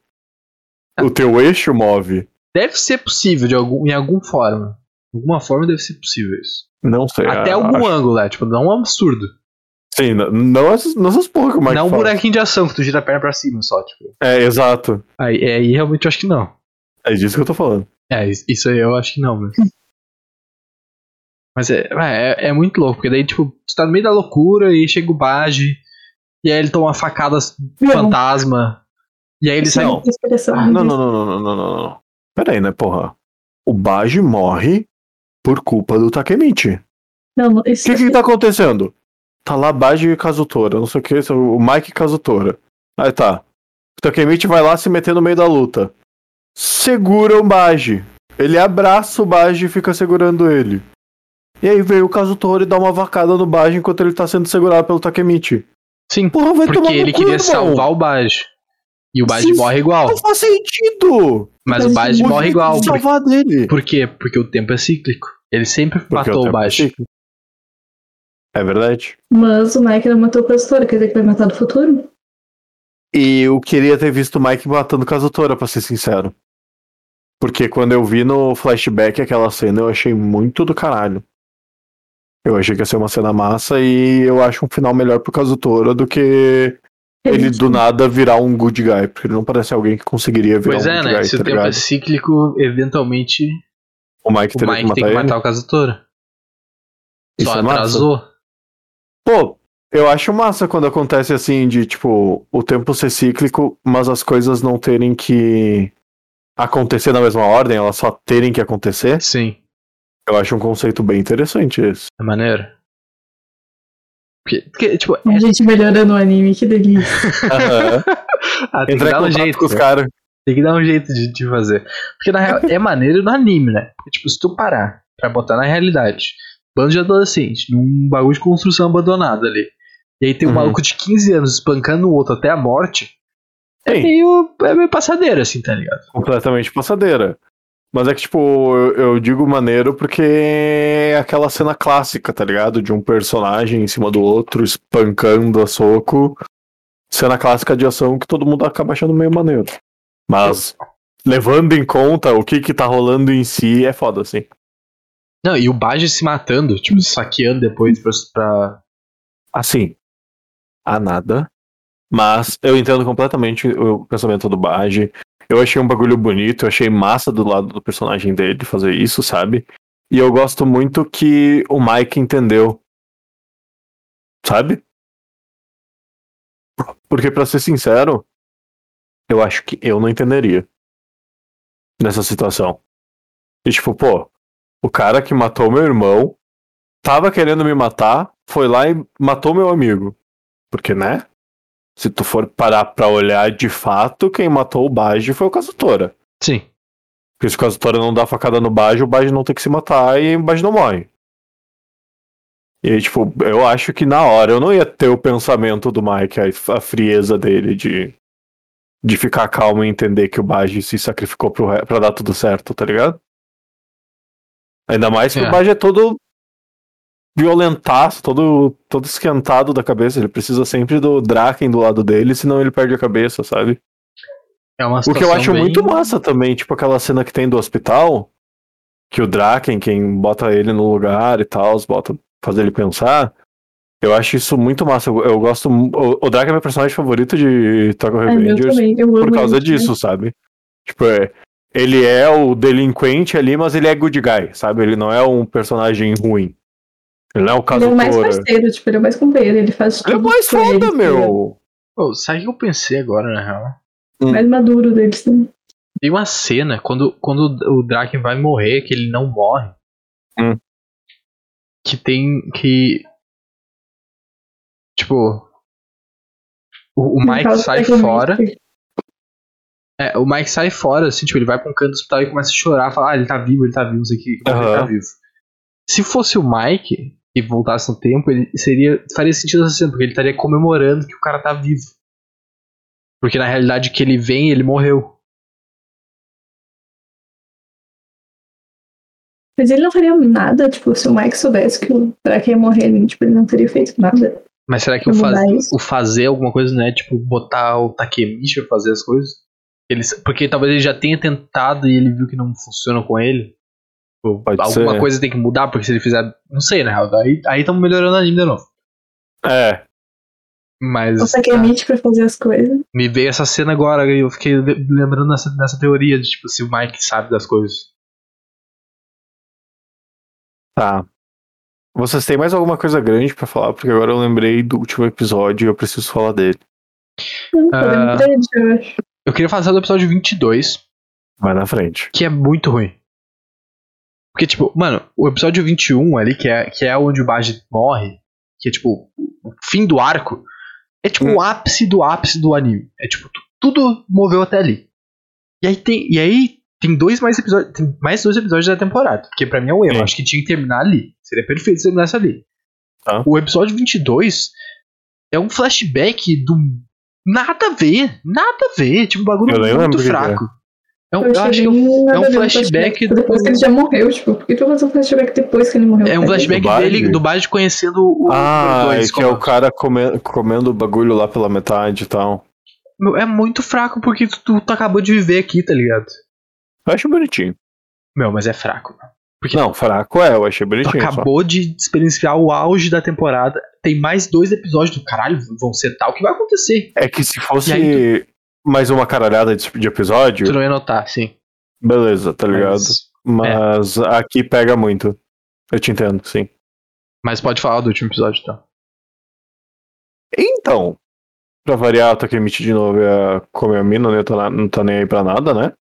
Ah. O teu eixo move. Deve ser possível, de algum, em alguma forma. De alguma forma deve ser possível isso. Não sei. Até a- algum acho- ângulo, né? Tipo, não é um absurdo. Sim, não, não essas, não essas porra que o Mike não um faz. buraquinho de ação que tu gira a perna pra cima só, tipo. É, exato. Aí, é, aí realmente eu acho que não. É disso que eu tô falando. É, is- isso aí eu acho que não, mesmo. Mas é, é, é muito louco, porque daí, tipo, tu tá no meio da loucura e chega o Baji, e aí ele toma uma facada Não. fantasma, e aí ele sai. Não. Não, não, não, não, não, não, não, não. Pera aí, né, porra? O Baji morre por culpa do Takemichi. Não, não, O isso que que tá acontecendo? Tá lá Baji e Kazutora, não sei o que, o Mike e Kazutora. Aí tá. O Takemichi vai lá se meter no meio da luta. Segura o Baji. Ele abraça o Baji e fica segurando ele. E aí veio o Kazutora e dá uma vacada no Baji enquanto ele tá sendo segurado pelo Takemichi. Sim, Porra, vai tomar porque no ele cu, queria irmão. salvar o Baji. E o Sim, morre igual. Não faz sentido! Mas o O morre igual. de Por, salvar dele. por quê? Porque o tempo é cíclico. Ele sempre Porque matou o tempo é. É verdade. Mas o Mike não matou o pastor, quer dizer que vai matar no futuro? E eu queria ter visto o Mike matando Kazutora, pra ser sincero. Porque quando eu vi no flashback aquela cena, eu achei muito do caralho. Eu achei que ia ser uma cena massa e eu acho um final melhor pro Kazutora do que ele do nada virar um good guy, porque ele não parece alguém que conseguiria virar Pois um é, good né? guy, Se tá o tempo é cíclico, eventualmente O Mike o Mike que tem matar que ele. matar o Kazutora. Isso Só é massa. atrasou. Pô, eu acho massa quando acontece assim, de tipo, o tempo ser cíclico, mas as coisas não terem que acontecer na mesma ordem, elas só terem que acontecer. Sim, Eu acho um conceito bem interessante esse. é maneiro. Porque, porque, tipo, A gente melhorando o anime, que delícia. Aham. ah, tem que Entrar dar um jeito. com os né? caras. Tem que dar um jeito de, de fazer. Porque na real é maneiro no anime, né? Porque, tipo, se tu parar pra botar na realidade, bando de adolescente, num bagulho de construção abandonado ali. E aí tem um Uhum. maluco de 15 anos espancando o outro até a morte. É meio, é meio passadeira, assim, tá ligado? completamente passadeira. Mas é que, tipo, eu, eu digo maneiro porque é aquela cena clássica, tá ligado? De um personagem em cima do outro, espancando a soco. Cena clássica de ação que todo mundo acaba achando meio maneiro. Mas, levando em conta o que que tá rolando em si, é foda, assim. Não, e o Baji se matando, tipo, saqueando depois pra. pra... Assim, a nada. Mas eu entendo completamente o pensamento do Baji. Eu achei um bagulho bonito, eu achei massa do lado do personagem dele fazer isso, sabe? E eu gosto muito que o Mike entendeu. Sabe? Porque, pra ser sincero, eu acho que eu não entenderia nessa situação. E tipo, pô, o cara que matou meu irmão tava querendo me matar, foi lá e matou meu amigo. Porque, né? Se tu for parar pra olhar de fato, quem matou o Baji foi o Kazutora. Sim. Porque se o Kazutora não dá facada no Baji, o Baji não tem que se matar e o Baji não morre. E aí, tipo, eu acho que na hora eu não ia ter o pensamento do Mike, a, a frieza dele de, de ficar calmo e entender que o Baji se sacrificou pro, pra dar tudo certo, tá ligado? Ainda mais que É. o Baji é todo violentaço, todo, todo esquentado da cabeça. Ele precisa sempre do Draken do lado dele, senão ele perde a cabeça, sabe? É uma O que eu acho bem- muito massa também, tipo aquela cena que tem do hospital, que o Draken, quem bota ele no lugar e tal, bota fazer ele pensar. Eu acho isso muito massa. Eu, eu gosto. O, o Draken é meu personagem favorito de Tokyo É, Revengers por causa ele, né? disso, sabe? Tipo, é, ele é o delinquente ali, mas ele é good guy, sabe? Ele não é um personagem ruim. Ele não é o Ele é o mais parceiro, tipo, ele é o mais companheiro, ele faz Ele é o tudo mais foda, eles, meu. Pô, sabe o que eu pensei agora, na real? ligado? Mais maduro deles também. Tem uma cena, quando, quando o Draken vai morrer, que ele não morre. Hum. Que tem. Que. Tipo. O, o Mike sai fora. É, o Mike sai fora, assim, tipo, ele vai pra um canto do hospital e começa a chorar, fala, ah, ele tá vivo, ele tá vivo, não sei o que, mas ele tá vivo. Se fosse o Mike e voltasse no tempo, ele seria. Faria sentido cena, porque ele estaria comemorando que o cara tá vivo. Porque na realidade que ele vem, ele morreu. Mas ele não faria nada, tipo, se o Mike soubesse que o Draken ia morrer ali, tipo, ele não teria feito nada. Mas será que o, faz- o fazer alguma coisa não é tipo botar o Takemichi pra fazer as coisas? Ele, porque talvez ele já tenha tentado e ele viu que não funciona com ele. Pode alguma ser. coisa tem que mudar, porque se ele fizer. Não sei, na real. Aí aí estamos melhorando o anime de novo. É, Mas O Takemichi pra fazer as coisas. me veio essa cena agora e eu fiquei le- lembrando dessa, dessa teoria de tipo se o Mike sabe das coisas. Tá. Vocês têm mais alguma coisa grande pra falar? Porque agora eu lembrei do último episódio e eu preciso falar dele. Não, acho. Eu queria falar do episódio 22, Vai na frente. que é muito ruim. Porque, tipo, mano, o episódio 21 ali, que é, que é onde o Baji morre, que é, tipo, o fim do arco, é, tipo, Hum. o ápice do ápice do anime. É, tipo, tu- tudo moveu até ali. E aí tem, e aí tem dois mais episódios, tem mais dois episódios da temporada, que pra mim é um erro. Sim. Acho que tinha que terminar ali. Seria perfeito se terminasse ali. Tá. O episódio 22 é um flashback do nada a ver, nada a ver, tipo, um bagulho Eu muito o fraco. É um- Eu eu acho que é um é um flashback do- Depois que ele já morreu, tipo, por que tu fazer um flashback depois que ele morreu? É um flashback Do dele, do Bard conhecendo o Ah, o é dois que é o como- cara come- comendo o bagulho lá pela metade e tal. Meu, É muito fraco porque tu, tu, tu acabou de viver aqui, tá ligado? Eu acho bonitinho. Meu, mas é fraco. Porque Não, fraco é, eu achei tu bonitinho. só. acabou de experienciar o auge da temporada. Tem mais dois episódios do caralho, vão ser tal. O que vai acontecer? É que se fosse mais uma caralhada de, de episódio, Tu não ia notar, sim. beleza, tá ligado? Mas, Mas aqui pega muito. Eu te entendo, sim. mas pode falar do último episódio, então. Então, pra variar, o Takemichi de novo ia comer a mina, né? Tá Não tá nem aí pra nada, né?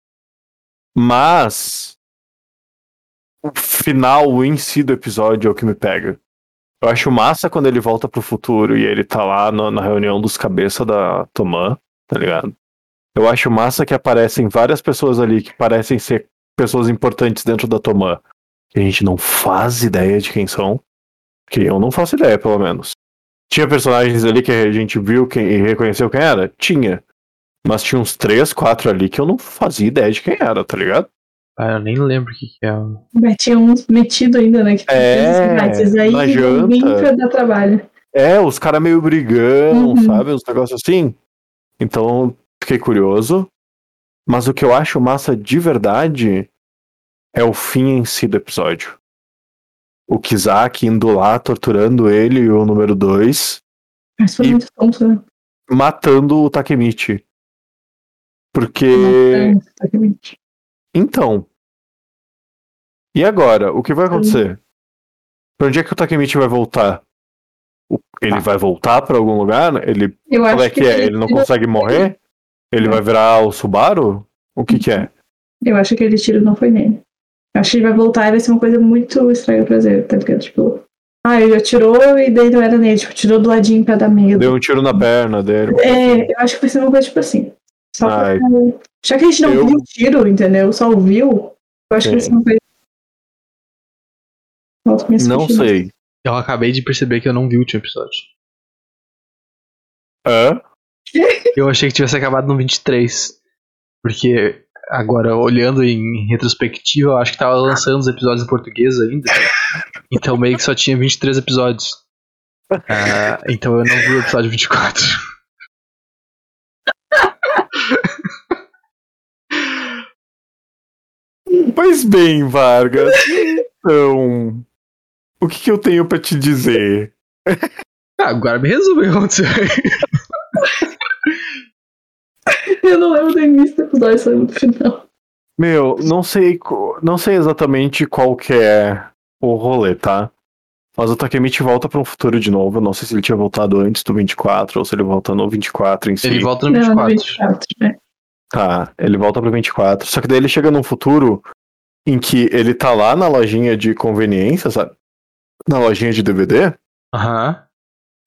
Mas o final em si do episódio é o que me pega. Eu acho massa quando ele volta pro futuro e ele tá lá no- na reunião dos cabeças da Tomã, tá ligado? Eu acho massa que aparecem várias pessoas ali que parecem ser pessoas importantes dentro da Tomã. Que a gente não faz ideia de quem são. Que eu não faço ideia, pelo menos. Tinha personagens ali que a gente viu quem, e reconheceu quem era? Tinha. Mas tinha uns três, quatro ali que eu não fazia ideia de quem era, tá ligado? Ah, eu nem lembro o que, que é. Mas tinha uns metido ainda, né? Que É, esses aí na janta. pra dar trabalho. É, os caras meio brigando, Uhum. sabe? Uns negócios assim. Então, fiquei curioso. Mas o que eu acho massa de verdade é o fim em si do episódio. O Kizak indo lá, torturando ele e o número 2, Mas foi muito tonto, né? matando o Takemichi. Porque. Matando, praticamente. Então. E agora? O que vai acontecer? Pra onde é que o Takemichi vai voltar? O- Ele Ah. vai voltar pra algum lugar? Ele Eu acho é que é? Ele não tiro- consegue morrer? Ele É. vai virar o Subaru? O que que é? Eu acho que aquele tiro não foi nele. Eu acho que ele vai voltar e vai ser uma coisa muito estranha pra ele, tá ligado? Tipo, ah, ele atirou e daí não era nele, tipo, tirou do ladinho pra dar medo. Deu um tiro na perna dele. É, eu acho que vai ser uma coisa tipo assim. Só pra... Ai. Já que a gente não Eu- viu o tiro, entendeu? Só ouviu, eu acho que vai ser uma coisa. Não sei. Eu acabei de perceber que eu não vi o último episódio. Hã? Eu achei que tivesse acabado no 23. Porque agora, olhando em retrospectiva, eu acho que tava lançando os episódios em português ainda. Então meio que só tinha 23 episódios. Ah, então eu não vi o episódio 24. Pois bem, Vargas. Então. O que, que eu tenho pra te dizer? Ah, agora me resume o que aconteceu. Eu não lembro do início do episódio, só lembro do final. Meu, não sei, não sei exatamente qual que é o rolê, tá? Mas o Takemichi volta pra um futuro de novo. Eu não sei se ele tinha voltado antes do 24 ou se ele volta no 24 em si. Ele volta no Não, no 24. 24, né? Tá, ele volta pro 24. Só que daí ele chega num futuro em que ele tá lá na lojinha de conveniência, sabe? Na lojinha de DVD. Aham.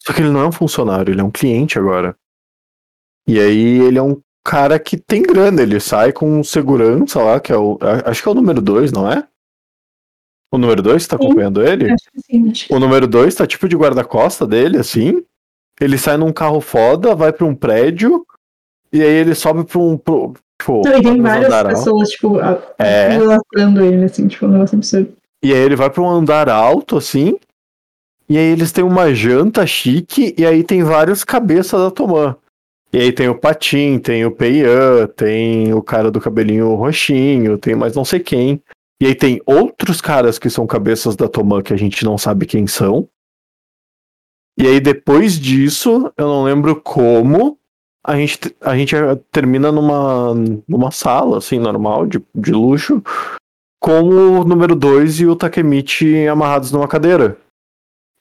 Só que ele não é um funcionário, ele é um cliente agora. E aí ele é um cara que tem grana, ele sai com segurança lá, que é o. Acho que é o número 2, não é? O número 2 tá Sim. acompanhando ele? Acho que sim, acho que O número 2 tá tipo de guarda-costa dele, assim. Ele sai num carro foda, vai pra um prédio, e aí ele sobe pra um. Pro, tipo, Não, e tem várias pessoas, tipo, É. ele, assim, tipo, um negócio absurdo. E aí ele vai pra um andar alto, assim. E aí eles têm uma janta chique, e aí tem vários cabeças da Tomã. E aí tem o Patim, tem o Peian, tem o cara do cabelinho roxinho, tem mais não sei quem. E aí tem outros caras que são cabeças da Tomã que a gente não sabe quem são. E aí depois disso, eu não lembro como, a gente, a gente termina numa, numa sala, assim, normal, de, de luxo, com o número 2 e o Takemichi amarrados numa cadeira.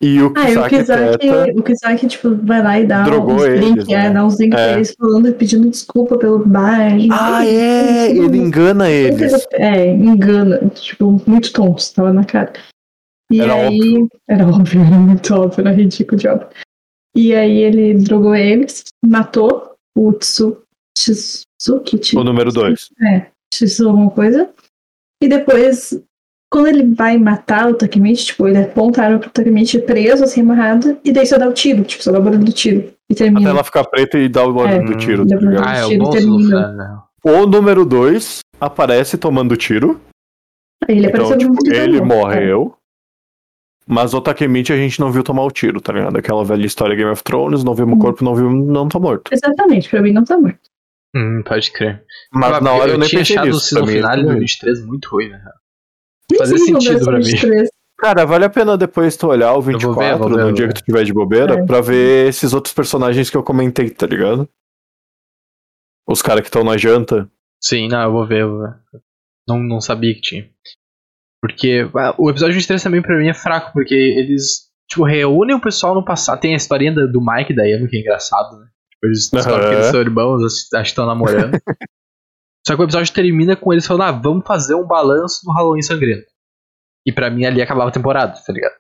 E o Ah, e o Kisaki Teta o Kizaki, tipo, vai lá e dá Drogou uns né? é, dá uns links É. pra eles falando, pedindo desculpa pelo bar. Ah, é! Ele engana eles. É, engana. Tipo, muito tonto, tava na cara. E Era aí. Era óbvio, era muito óbvio, era ridículo de óbvio. E aí ele drogou eles, matou o Tsu, Tsu- O número 2. é, Tsu alguma coisa. E depois, quando ele vai matar o Takemichi, tipo, ele aponta a arma pro Takemichi preso, assim, amarrado, e daí só dá o tiro, tipo, só dá o barulho do tiro. E Até termina. ela ficar preta e dar o barulho É. do tiro, tá ligado? Ah, é o Tiro termina. né? O número 2 aparece tomando tiro. Aí ele Então, apareceu tipo, ele vídeo, morreu. Mas o Takemichi a gente não viu tomar o tiro, tá ligado? Aquela velha história Game of Thrones, não vimos o Hum. corpo, não vimos, não tá morto. Exatamente, pra mim não tá morto. Hum, pode crer. Mas na hora eu, eu nem tinha pensei achado o nisso. mim, final do também. 23 muito ruim, né? Como sentido pra mim. 23. Cara, vale a pena depois tu olhar o vou ver, 24 vou ver, no dia que tu tiver de bobeira É. pra ver esses outros personagens que eu comentei, tá ligado? Os caras que estão na janta. Sim, não, eu vou ver. Eu vou ver. Não, não sabia que tinha. Porque ah, o episódio 23 também pra mim é fraco, porque eles, tipo, reúnem o pessoal no passado. Tem a historinha do Mike e da Emma, que é engraçado, né? Tipo, eles descobrem que Aham. eles são irmãos, acho que estão namorando. Só que o episódio termina com eles falando, ah, vamos fazer um balanço do Halloween sangrento. E pra mim ali acabava a temporada, tá ligado?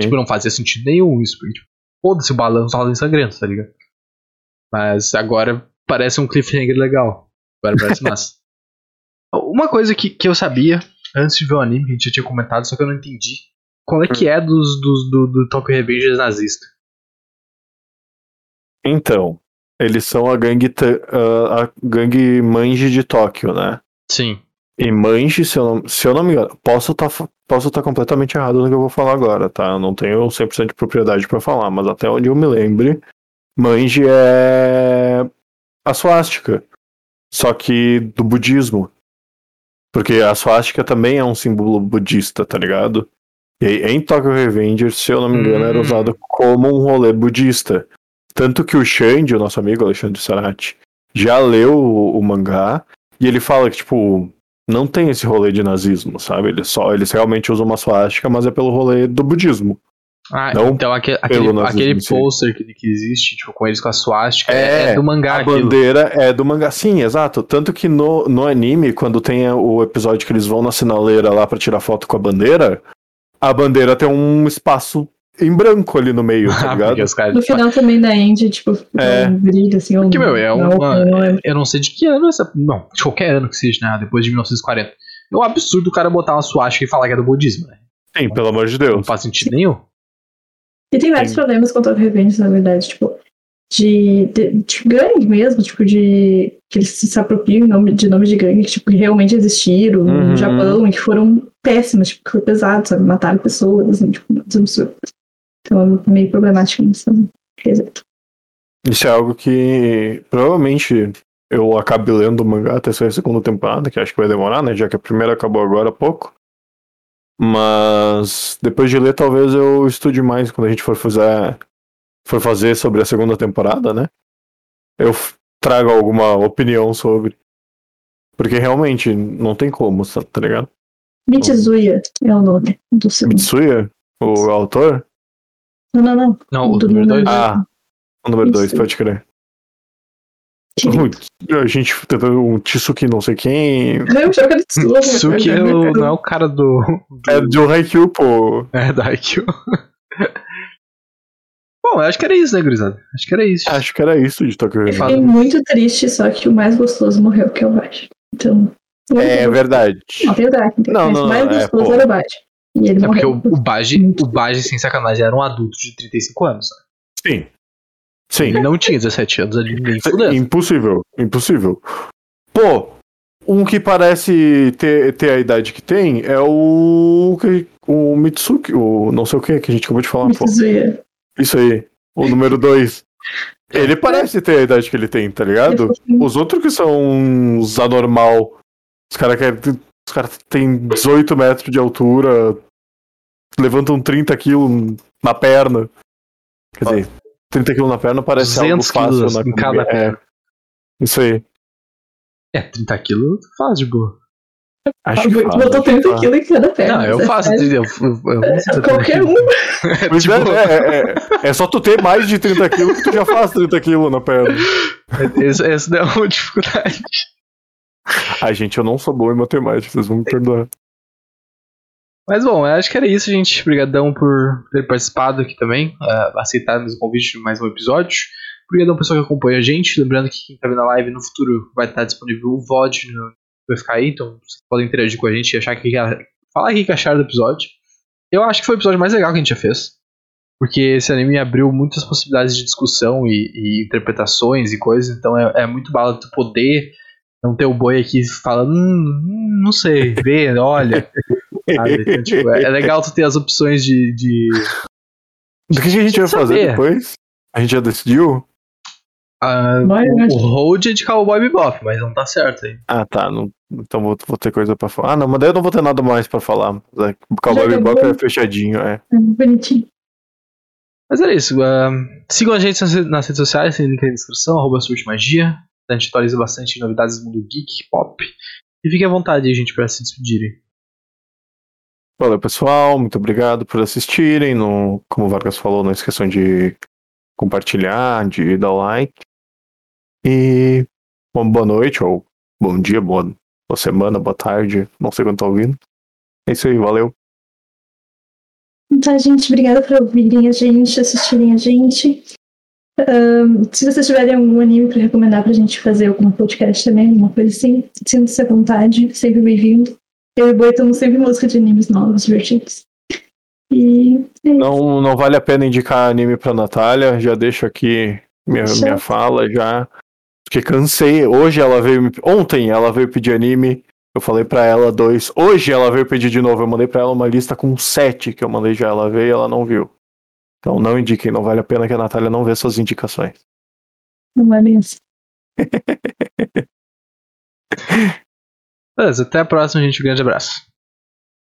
Tipo, não fazia sentido nenhum isso, porque, tipo, foda-se o balanço do Halloween sangrento, tá ligado? Mas agora parece um cliffhanger legal. Agora parece massa. Uma coisa que, que eu sabia antes de ver o anime, que a gente já tinha comentado, só que eu não entendi. Qual é que é dos, dos do, do Tokyo Revengers nazista? Então, eles são a gangue, ah, a gangue Manji de Tóquio, né? Sim. E Manji, se eu não, se eu não me engano, posso estar posso tá completamente errado no que eu vou falar agora, tá? Eu não tenho 100% de propriedade pra falar, mas até onde eu me lembre, Manji é a suástica, só que do budismo. Porque a suástica também é um símbolo budista, tá ligado? E aí, em Tokyo Revengers, se eu não me engano, era Hum. usado como um rolê budista. Tanto que o Xande, o nosso amigo Alexandre Sarati, já leu o, o mangá e ele fala que, tipo, não tem esse rolê de nazismo, sabe? Eles, só, eles realmente usam uma suástica, mas é pelo rolê do budismo. Ah, Não então aquele, aquele, aquele pôster que, que existe, tipo, com eles com a suástica, É, é, do mangá a aquilo. bandeira é do mangá. Sim, exato. Tanto que no, no anime, quando tem o episódio que eles vão na sinaleira lá pra tirar foto com a bandeira, a bandeira tem um espaço em branco ali no meio, tá Ah, ligado? porque os caras... No final também da Andy, tipo, É. um brilho, assim, um. Que, meu, é não, uma, não é- Eu não sei de que ano essa. Não, de qualquer ano que seja, né? Depois de 1940. É um absurdo o cara botar uma suástica e falar que é do budismo, né? Sim, pelo amor de Não Deus. faz sentido nenhum. E tem vários Tem- problemas com o Tokyo Revenge, na verdade, tipo, de, de, de gangue mesmo, tipo, de que eles se apropriam nome, de nomes de gangue que, tipo, que realmente existiram Uhum. no Japão e que foram péssimas, tipo, que foi pesado, sabe? Mataram pessoas, assim, tipo, muito absurdo. Então é meio problemático nessa quesito. Isso é algo que provavelmente eu acabe lendo o mangá até sair a segunda temporada, que acho que vai demorar, né? Já que a primeira acabou agora há pouco. Mas depois de ler, talvez eu estude mais quando a gente for fazer, for fazer sobre a segunda temporada, né? Eu trago alguma opinião sobre. Porque realmente não tem como, tá ligado? Michizuya é o nome do segundo. Mitsuya, o autor, Não, não, não. Não, o Do número 2. número- Ah. o número 2, Isso. pode crer. A gente tentando um Tsuki não sei quem. Eu era Tsuki. Suki é o- não é o cara do. do É do Haikyuu, pô. é, da IQ. Bom, acho que era isso, né, gurizada? Acho que era isso. Acho que era isso de Tokyo Eu Revengers. fiquei muito triste, só que o mais gostoso morreu, que é o Baixo. Então. É verdade. Não, Dark, então, Não, mas não, o mais não, é, gostoso pô. era o Baixo. E ele É porque o, o Baji, o Baji, sem sacanagem, era um adulto de 35 anos. né? Sim. Sim. Ele não tinha 17 anos ali, nem fudendo. Impossível. Impossível. Pô, um que parece ter, ter a idade que tem é o. O Mitsuki, o não sei o que que a gente acabou de falar, pô. Mitsuya. Isso aí. O número 2. Ele parece ter a idade que ele tem, tá ligado? Os outros que são uns anormal. Os caras que os caras têm 18 metros de altura, levantam 30 quilos na perna. Quer dizer, 30 quilos na perna parece algo 200 fácil quilos na em cada academia. perna. É, isso aí. É, 30 quilos faz de boa. Acho que faz, Botou acho que 30 faz. quilos em cada perna. Não, eu faço. Eu, eu, eu, eu, Qualquer um. Pois tipo, é, é, é, é só tu ter mais de 30 quilos que tu já faz 30 quilos na perna. esse, esse não é uma dificuldade. Ai, gente, eu não sou bom em matemática, vocês vão me perdoar. Mas bom, acho que era isso, gente. Obrigadão por ter participado aqui também, uh, aceitar o convite de mais um episódio. Obrigadão pessoal que acompanha a gente. Lembrando que quem tá vendo a live no futuro vai estar disponível o VOD no vai ficar aí, então vocês podem interagir com a gente e achar que falar o que acharam do episódio. Eu acho que foi o episódio mais legal que a gente já fez. Porque esse anime abriu muitas possibilidades de discussão e, e interpretações e coisas, então é, é muito bala tu poder não ter o boi aqui falando, hum, hum, não sei, vê, olha. Então, tipo, é, é legal tu ter as opções de. de... Do que, que a gente vai fazer depois? A gente já decidiu? Ah, o, Hold é de Cowboy Bebop, mas não tá certo aí. Ah, tá. Não, então vou, vou ter coisa pra falar. Ah, não, mas daí eu não vou ter nada mais pra falar. O Cowboy Já Bebop é fechadinho, é. É bonitinho. Mas era isso. ah, sigam a gente nas, redes sociais, tem link aí na descrição, arroba Magia. A gente atualiza bastante novidades do mundo geek, pop. E fiquem à vontade aí, gente, pra se despedirem. Valeu, pessoal. Muito obrigado por assistirem. Como o Vargas falou, não esqueçam de compartilhar, de dar like. E uma boa noite, ou bom dia, boa, boa semana, boa tarde. Não sei quando tá ouvindo. É isso aí, valeu. Então, gente, obrigada por ouvirem a gente, assistirem a gente. Ahn, se vocês tiverem algum anime pra recomendar pra gente fazer algum podcast também, alguma coisa assim, sinta-se à vontade, sempre bem-vindo. Eu e o Boi estamos sempre em música de animes novos, divertidos. E é. Não, não vale a pena indicar anime pra Natália. Já deixo aqui minha, minha fala já. Porque cansei. Hoje ela veio. Ontem ela veio pedir anime. Eu falei pra ela dois. Hoje ela veio pedir de novo. Eu mandei pra ela uma lista com sete que eu mandei já. Ela veio e ela não viu. Então não indiquem, não vale a pena que a Natália não vê suas indicações. Não é assim. Beleza, até a próxima, gente. Um grande abraço.